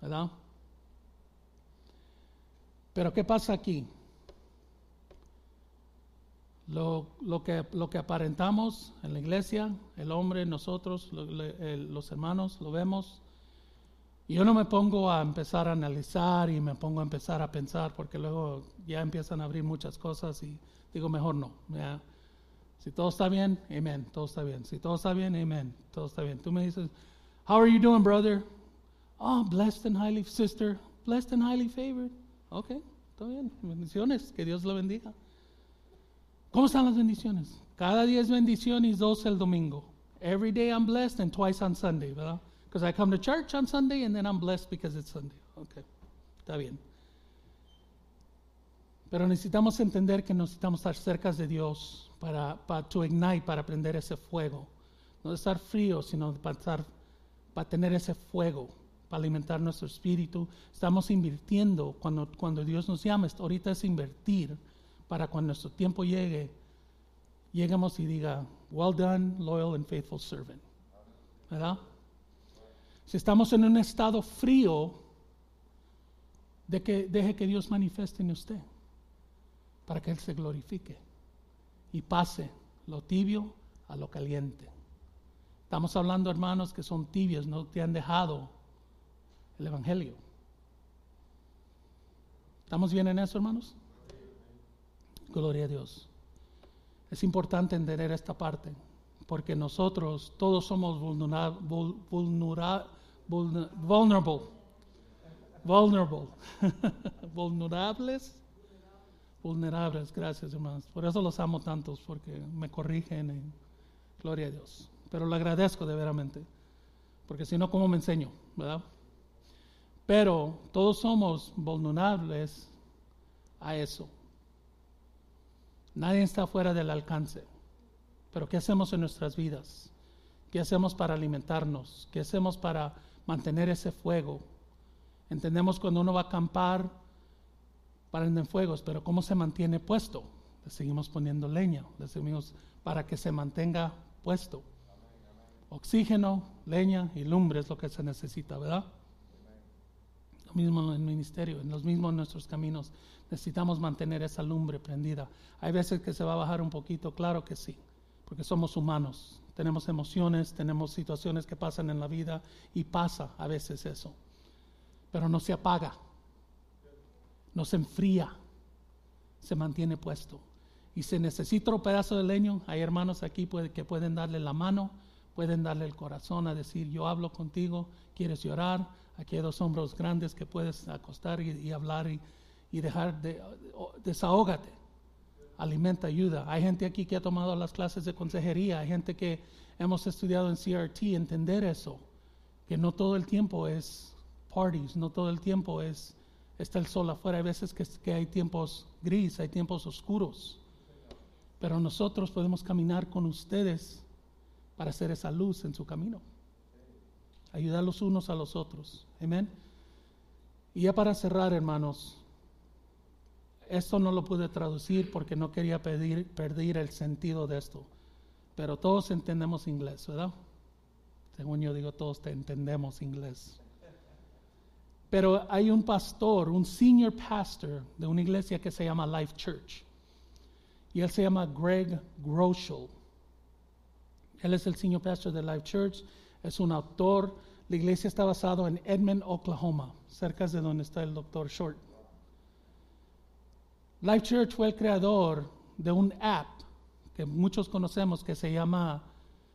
¿verdad? Pero ¿qué pasa aquí? Lo, que, lo que aparentamos en la iglesia, el hombre, nosotros, los hermanos, lo vemos. Yo no me pongo a empezar a analizar y me pongo a empezar a pensar porque luego ya empiezan a abrir muchas cosas y digo, mejor no. Si todo está bien, amén, todo está bien. Si todo está bien, amén, todo está bien. Tú me dices, how are you doing, brother? Oh, blessed and highly, sister, blessed and highly favored. Ok, está bien. Bendiciones, que Dios lo bendiga. ¿Cómo están las bendiciones? Cada día es bendición y dos el domingo. Every day I'm blessed and twice on Sunday, ¿verdad? Because I come to church on Sunday and then I'm blessed because it's Sunday. Ok, está bien. Pero necesitamos entender que necesitamos estar cerca de Dios para, para to ignite, para prender ese fuego. No de estar frío, sino para, estar, para tener ese fuego, para alimentar nuestro espíritu. Estamos invirtiendo cuando, cuando Dios nos llama. Ahorita es invertir para cuando nuestro tiempo llegue, lleguemos y diga, well done, loyal and faithful servant. ¿Verdad? Si estamos en un estado frío, de que, deje que Dios manifieste en usted para que Él se glorifique y pase lo tibio a lo caliente. Estamos hablando, hermanos, que son tibios, no te han dejado el Evangelio. ¿Estamos bien en eso, hermanos? Gloria a Dios. Es importante entender esta parte, porque nosotros todos somos vulnerable, vulnerable, vulnerable, vulnerables vulnerables. Gracias, hermanos. Por eso los amo tantos, porque me corrigen. Gloria a Dios. Pero le agradezco de veramente, porque si no, ¿cómo me enseño? ¿Verdad? Pero todos somos vulnerables a eso. Nadie está fuera del alcance. Pero ¿qué hacemos en nuestras vidas? ¿Qué hacemos para alimentarnos? ¿Qué hacemos para mantener ese fuego? Entendemos cuando uno va a acampar, prenden fuegos, pero ¿cómo se mantiene puesto? Le seguimos poniendo leña, le seguimos para que se mantenga puesto. Oxígeno, leña y lumbre es lo que se necesita, ¿verdad? Lo mismo en el ministerio, en los mismos nuestros caminos. Necesitamos mantener esa lumbre prendida. Hay veces que se va a bajar un poquito, claro que sí, porque somos humanos. Tenemos emociones, tenemos situaciones que pasan en la vida y pasa a veces eso. Pero no se apaga, no se enfría, se mantiene puesto. Y si necesita un pedazo de leño, hay hermanos aquí que pueden darle la mano, pueden darle el corazón a decir, yo hablo contigo, quieres llorar, aquí hay dos hombros grandes que puedes acostar y, hablar y, dejar de, desahógate, alimenta, ayuda. Hay gente aquí que ha tomado las clases de consejería, hay gente que hemos estudiado en CRT, entender eso, que no todo el tiempo es parties, no todo el tiempo es está el sol afuera, hay veces que, hay tiempos gris, hay tiempos oscuros, pero nosotros podemos caminar con ustedes para hacer esa luz en su camino, ayudar los unos a los otros, amén. Y ya para cerrar, hermanos, esto no lo pude traducir porque no quería pedir, perder el sentido de esto, pero todos entendemos inglés, ¿verdad? Según yo digo, todos entendemos inglés. Pero hay un pastor, un senior pastor de una iglesia que se llama Life Church. Y él se llama Greg Groeschel. Él es el senior pastor de Life Church, es un autor. La iglesia está basada en Edmond, Oklahoma, cerca de donde está el doctor Short. Life Church fue el creador de un app que muchos conocemos que se llama,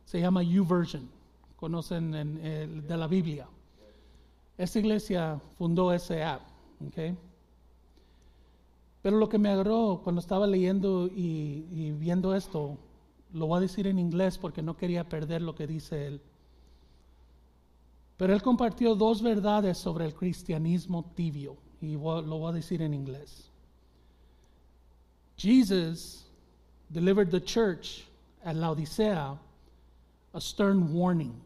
se llama YouVersion. Conocen en, de la Biblia. Esta iglesia fundó ese app. Pero lo que me agarró cuando estaba leyendo y, viendo esto, lo voy a decir en inglés porque no quería perder lo que dice él. Pero él compartió dos verdades sobre el cristianismo tibio y lo voy a decir en inglés. Jesus delivered the church at Laodicea a stern warning,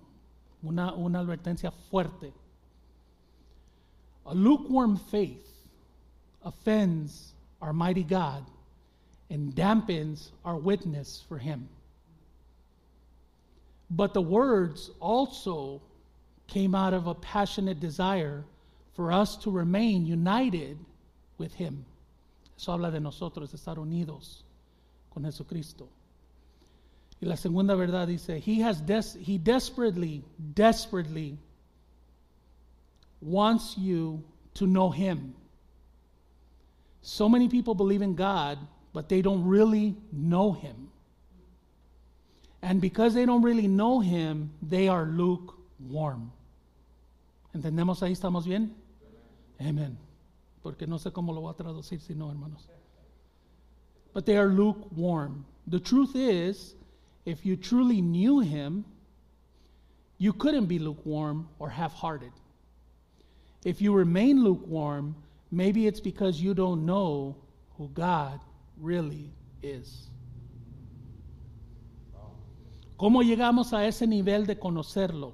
una, una advertencia fuerte. A lukewarm faith offends our mighty God and dampens our witness for Him. But the words also came out of a passionate desire for us to remain united with Him. Eso habla de nosotros, estar unidos con Jesucristo. Y la segunda verdad dice, He has des- He desperately, desperately wants you to know Him. So many people believe in God, but they don't really know Him. And because they don't really know Him, they are lukewarm. ¿Entendemos ahí? ¿Estamos bien? Amen. Porque no sé cómo lo voy a traducir si no, hermanos. But they are lukewarm. The truth is, if you truly knew Him, you couldn't be lukewarm or half hearted. If you remain lukewarm, maybe it's because you don't know who God really is. ¿Cómo llegamos a ese nivel de conocerlo?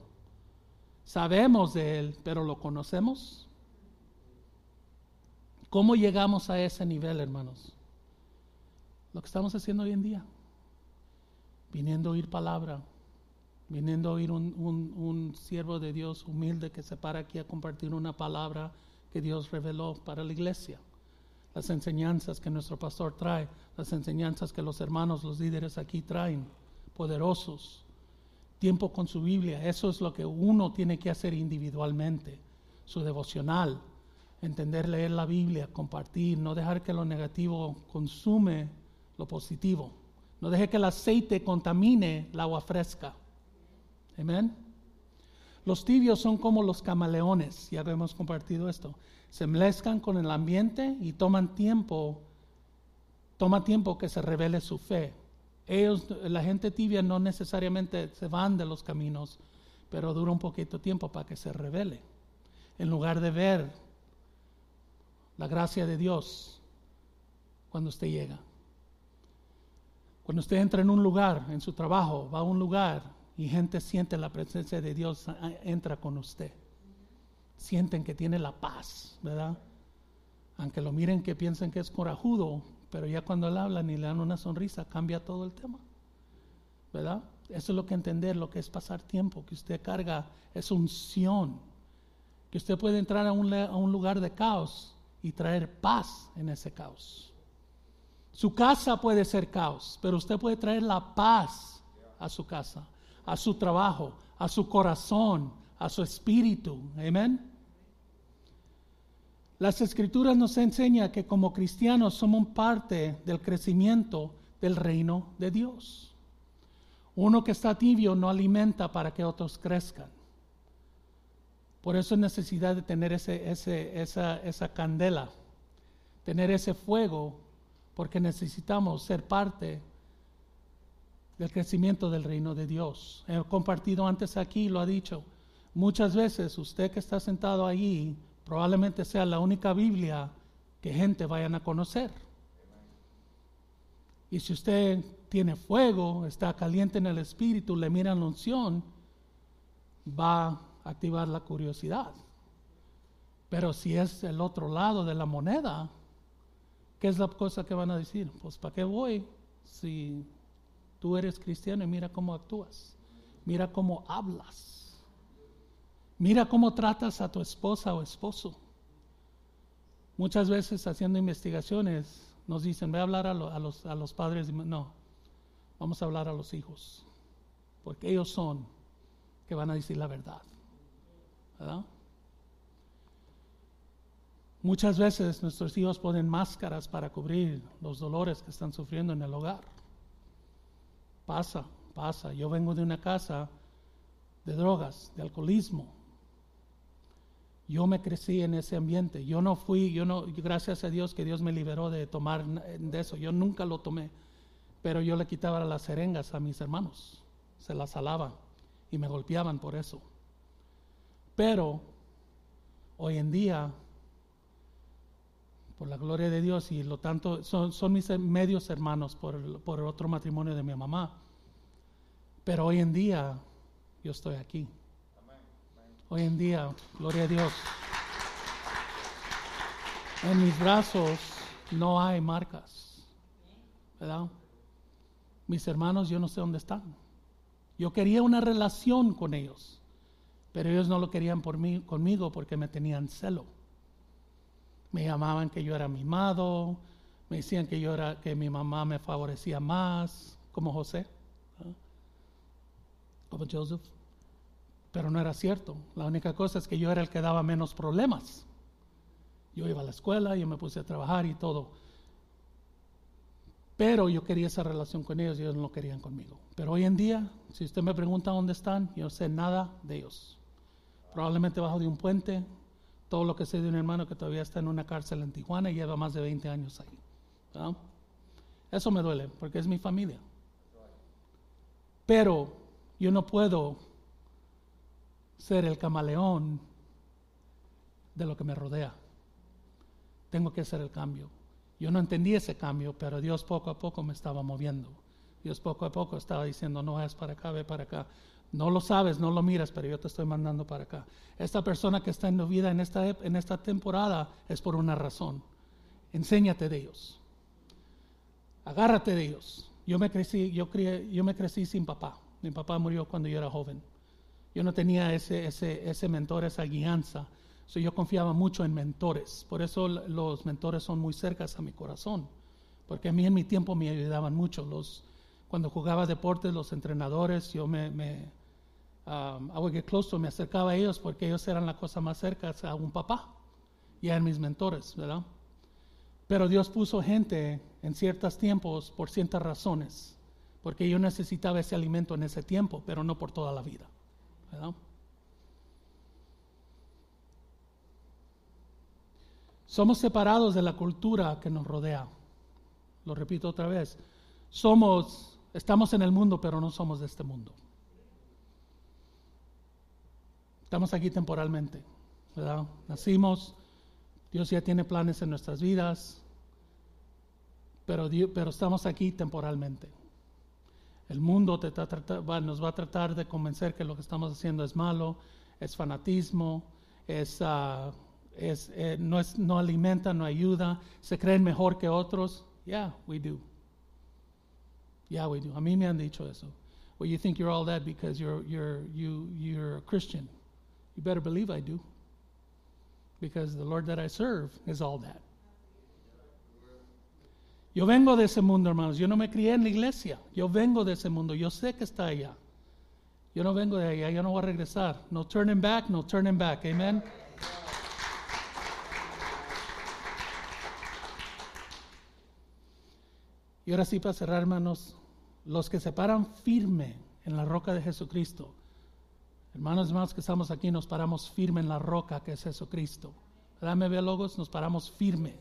Sabemos de Él, pero ¿lo conocemos? ¿Cómo llegamos a ese nivel, hermanos? Lo que estamos haciendo hoy en día. Viniendo a oír palabra, viniendo a oír un, un, siervo de Dios humilde que se para aquí a compartir una palabra que Dios reveló para la iglesia. Las enseñanzas que nuestro pastor trae, las enseñanzas que los hermanos, los líderes aquí traen, poderosos. Tiempo con su Biblia, eso es lo que uno tiene que hacer individualmente. Su devocional, entender, leer la Biblia, compartir, no dejar que lo negativo consume lo positivo. No deje que el aceite contamine el agua fresca. Amén. Los tibios son como los camaleones, ya hemos compartido esto. Se mezclan con el ambiente y toman tiempo, toma tiempo que se revele su fe. Ellos, la gente tibia no necesariamente se van de los caminos, pero dura un poquito tiempo para que se revele. En lugar de ver la gracia de Dios cuando usted llega. Cuando usted entra en un lugar, en su trabajo, va a un lugar y gente siente la presencia de Dios, entra con usted. Sienten que tiene la paz, ¿verdad? Aunque lo miren que piensen que es corajudo, pero ya cuando le hablan y le dan una sonrisa, cambia todo el tema, ¿verdad? Eso es lo que entender, lo que es pasar tiempo, que usted carga es unción, que usted puede entrar a un, a un lugar de caos y traer paz en ese caos. Su casa puede ser caos, pero usted puede traer la paz a su casa a su trabajo, a su corazón, a su espíritu. Amén. Las escrituras nos enseñan que como cristianos somos parte del crecimiento del reino de Dios. Uno que está tibio no alimenta para que otros crezcan. Por eso es necesidad de tener ese, esa, esa candela, tener ese fuego, porque necesitamos ser parte del crecimiento del reino de Dios. He compartido antes aquí, lo ha dicho, muchas veces usted que está sentado allí probablemente sea la única Biblia que gente vayan a conocer. Y si usted tiene fuego, está caliente en el espíritu, le miran la unción, va a activar la curiosidad. Pero si es el otro lado de la moneda, ¿qué es la cosa que van a decir? Pues ¿para qué voy si Tú eres cristiano y mira cómo actúas. Mira cómo hablas. Mira cómo tratas a tu esposa o esposo. Muchas veces haciendo investigaciones nos dicen, voy a hablar a, los, a los padres. No, vamos a hablar a los hijos. Porque ellos son que van a decir la verdad. ¿verdad? Muchas veces nuestros hijos ponen máscaras para cubrir los dolores que están sufriendo en el hogar. Pasa, pasa. Yo vengo de una casa de drogas, de alcoholismo. Yo me crecí en ese ambiente. Yo no fui, yo no, gracias a Dios que Dios me liberó de tomar de eso. Yo nunca lo tomé, pero yo le quitaba las serengas a mis hermanos. Se las alaba y me golpeaban por eso. Pero hoy en día, por la gloria de Dios y lo tanto, son, son mis medios hermanos por, por otro matrimonio de mi mamá. Pero hoy en día yo estoy aquí. Hoy en día, gloria a Dios. En mis brazos no hay marcas. ¿Verdad? Mis hermanos, yo no sé dónde están. Yo quería una relación con ellos, pero ellos no lo querían por mí, conmigo porque me tenían celo. Me llamaban que yo era mimado, me decían que yo era que mi mamá me favorecía más, como José, como Joseph. Pero no era cierto. La única cosa es que yo era el que daba menos problemas. Yo iba a la escuela, yo me puse a trabajar y todo. Pero yo quería esa relación con ellos y ellos no querían conmigo. Pero hoy en día, si usted me pregunta dónde están, yo sé nada de ellos. Probablemente bajo de un puente, todo lo que sé de un hermano que todavía está en una cárcel en Tijuana y lleva más de 20 años ahí. Eso me duele porque es mi familia. Pero yo no puedo ser el camaleón de lo que me rodea. Tengo que hacer el cambio. Yo no entendí ese cambio, pero Dios poco a poco me estaba moviendo. Dios poco a poco estaba diciendo, no es para acá, ve para acá. No lo sabes, no lo miras, pero yo te estoy mandando para acá. Esta persona que está en tu vida en esta, en esta temporada es por una razón. Enséñate de ellos. Agárrate de ellos. Yo me crecí, yo, crié, yo me crecí sin papá. Mi papá murió cuando yo era joven. Yo no tenía ese, ese, ese mentor, esa guianza. So, yo confiaba mucho en mentores. Por eso los mentores son muy cercas a mi corazón. Porque a mí en mi tiempo me ayudaban mucho. Los, cuando jugaba deportes, los entrenadores, yo me, I get me acercaba a ellos porque ellos eran la cosa más cerca a un papá. Y eran mis mentores, ¿verdad? Pero Dios puso gente en ciertos tiempos por ciertas razones. Porque yo necesitaba ese alimento en ese tiempo, pero no por toda la vida. Somos separados de la cultura que nos rodea. Lo repito otra vez. Somos, estamos en el mundo, pero no somos de este mundo. Estamos aquí temporalmente. Nacimos, Dios ya tiene planes en nuestras vidas, pero, pero estamos aquí temporalmente. El mundo nos va a tratar de convencer que lo que estamos haciendo es malo, es fanatismo, es, es, eh, no, no alimenta, no ayuda, se creen mejor que otros. Yeah, we do. Yeah, we do. A mí me han dicho eso. Well, you think you're all that because you're, you're, you, you're a Christian. You better believe I do. Because the Lord that I serve is all that. Yo vengo de ese mundo, hermanos. Yo no me crié en la iglesia. Yo vengo de ese mundo. Yo sé que está allá. Yo no vengo de allá. Yo no voy a regresar. No turning back, no turning back. Amen. Y ahora sí, para cerrar, hermanos, los que se paran firme en la roca de Jesucristo, hermanos y hermanos que estamos aquí, nos paramos firme en la roca que es Jesucristo. Dame logos, nos paramos firme.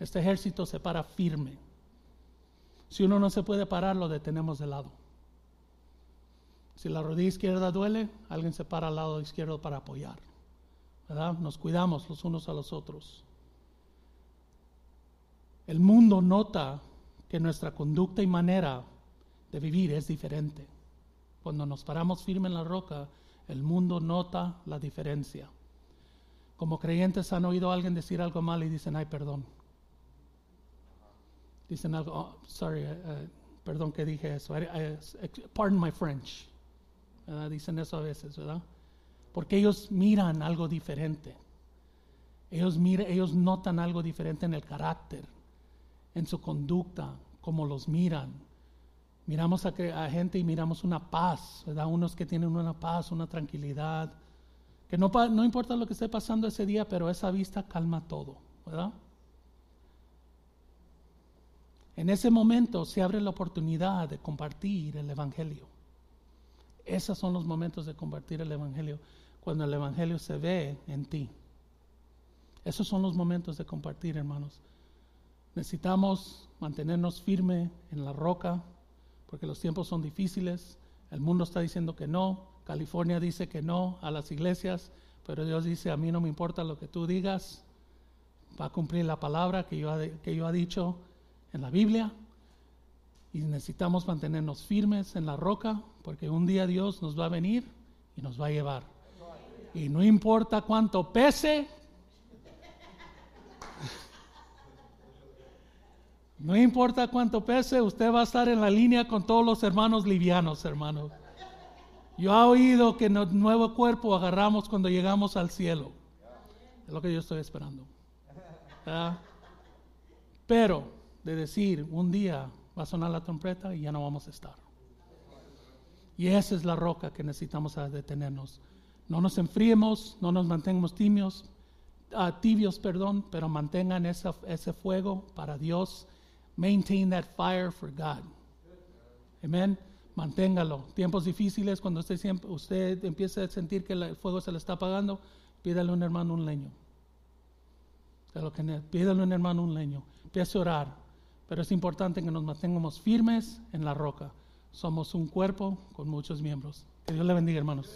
Este ejército se para firme. Si uno no se puede parar, lo detenemos de lado. Si la rodilla izquierda duele, alguien se para al lado izquierdo para apoyar. ¿Verdad? Nos cuidamos los unos a los otros. El mundo nota que nuestra conducta y manera de vivir es diferente. Cuando nos paramos firme en la roca, el mundo nota la diferencia. Como creyentes han oído a alguien decir algo mal y dicen, ay, perdón. Dicen algo, oh, sorry, uh, perdón que dije eso, pardon my French. Dicen eso a veces, ¿verdad? Porque ellos miran algo diferente. Ellos, miran, ellos notan algo diferente en el carácter, en su conducta, como los miran. Miramos a, gente y miramos una paz, ¿verdad? Unos que tienen una paz, una tranquilidad, que no, no importa lo que esté pasando ese día, pero esa vista calma todo, ¿verdad? En ese momento se abre la oportunidad de compartir el Evangelio. Esos son los momentos de compartir el Evangelio, cuando el Evangelio se ve en ti. Esos son los momentos de compartir, hermanos. Necesitamos mantenernos firmes en la roca, porque los tiempos son difíciles. El mundo está diciendo que no, California dice que no a las iglesias, pero Dios dice, a mí no me importa lo que tú digas, va a cumplir la palabra que yo, que yo ha dicho en la Biblia. Y necesitamos mantenernos firmes en la roca, porque un día Dios nos va a venir y nos va a llevar. Y no importa cuánto pese, No importa cuánto pese, usted va a estar en la línea con todos los hermanos livianos, hermanos. Yo he oído que nuevo cuerpo agarramos cuando llegamos al cielo. Es lo que yo estoy esperando. Pero de decir, un día va a sonar la trompeta y ya no vamos a estar. Y esa es la roca que necesitamos detenernos. No nos enfriemos, no nos mantengamos tibios, tibios, perdón, pero mantengan ese fuego para Dios Maintain that fire for God. Amén. Manténgalo. Tiempos difíciles, cuando usted, siempre, usted empiece a sentir que el fuego se le está apagando, pídale a un hermano un leño. Pídale a un hermano un leño. Empiece a orar. Pero es importante que nos mantengamos firmes en la roca. Somos un cuerpo con muchos miembros. Que Dios le bendiga, hermanos.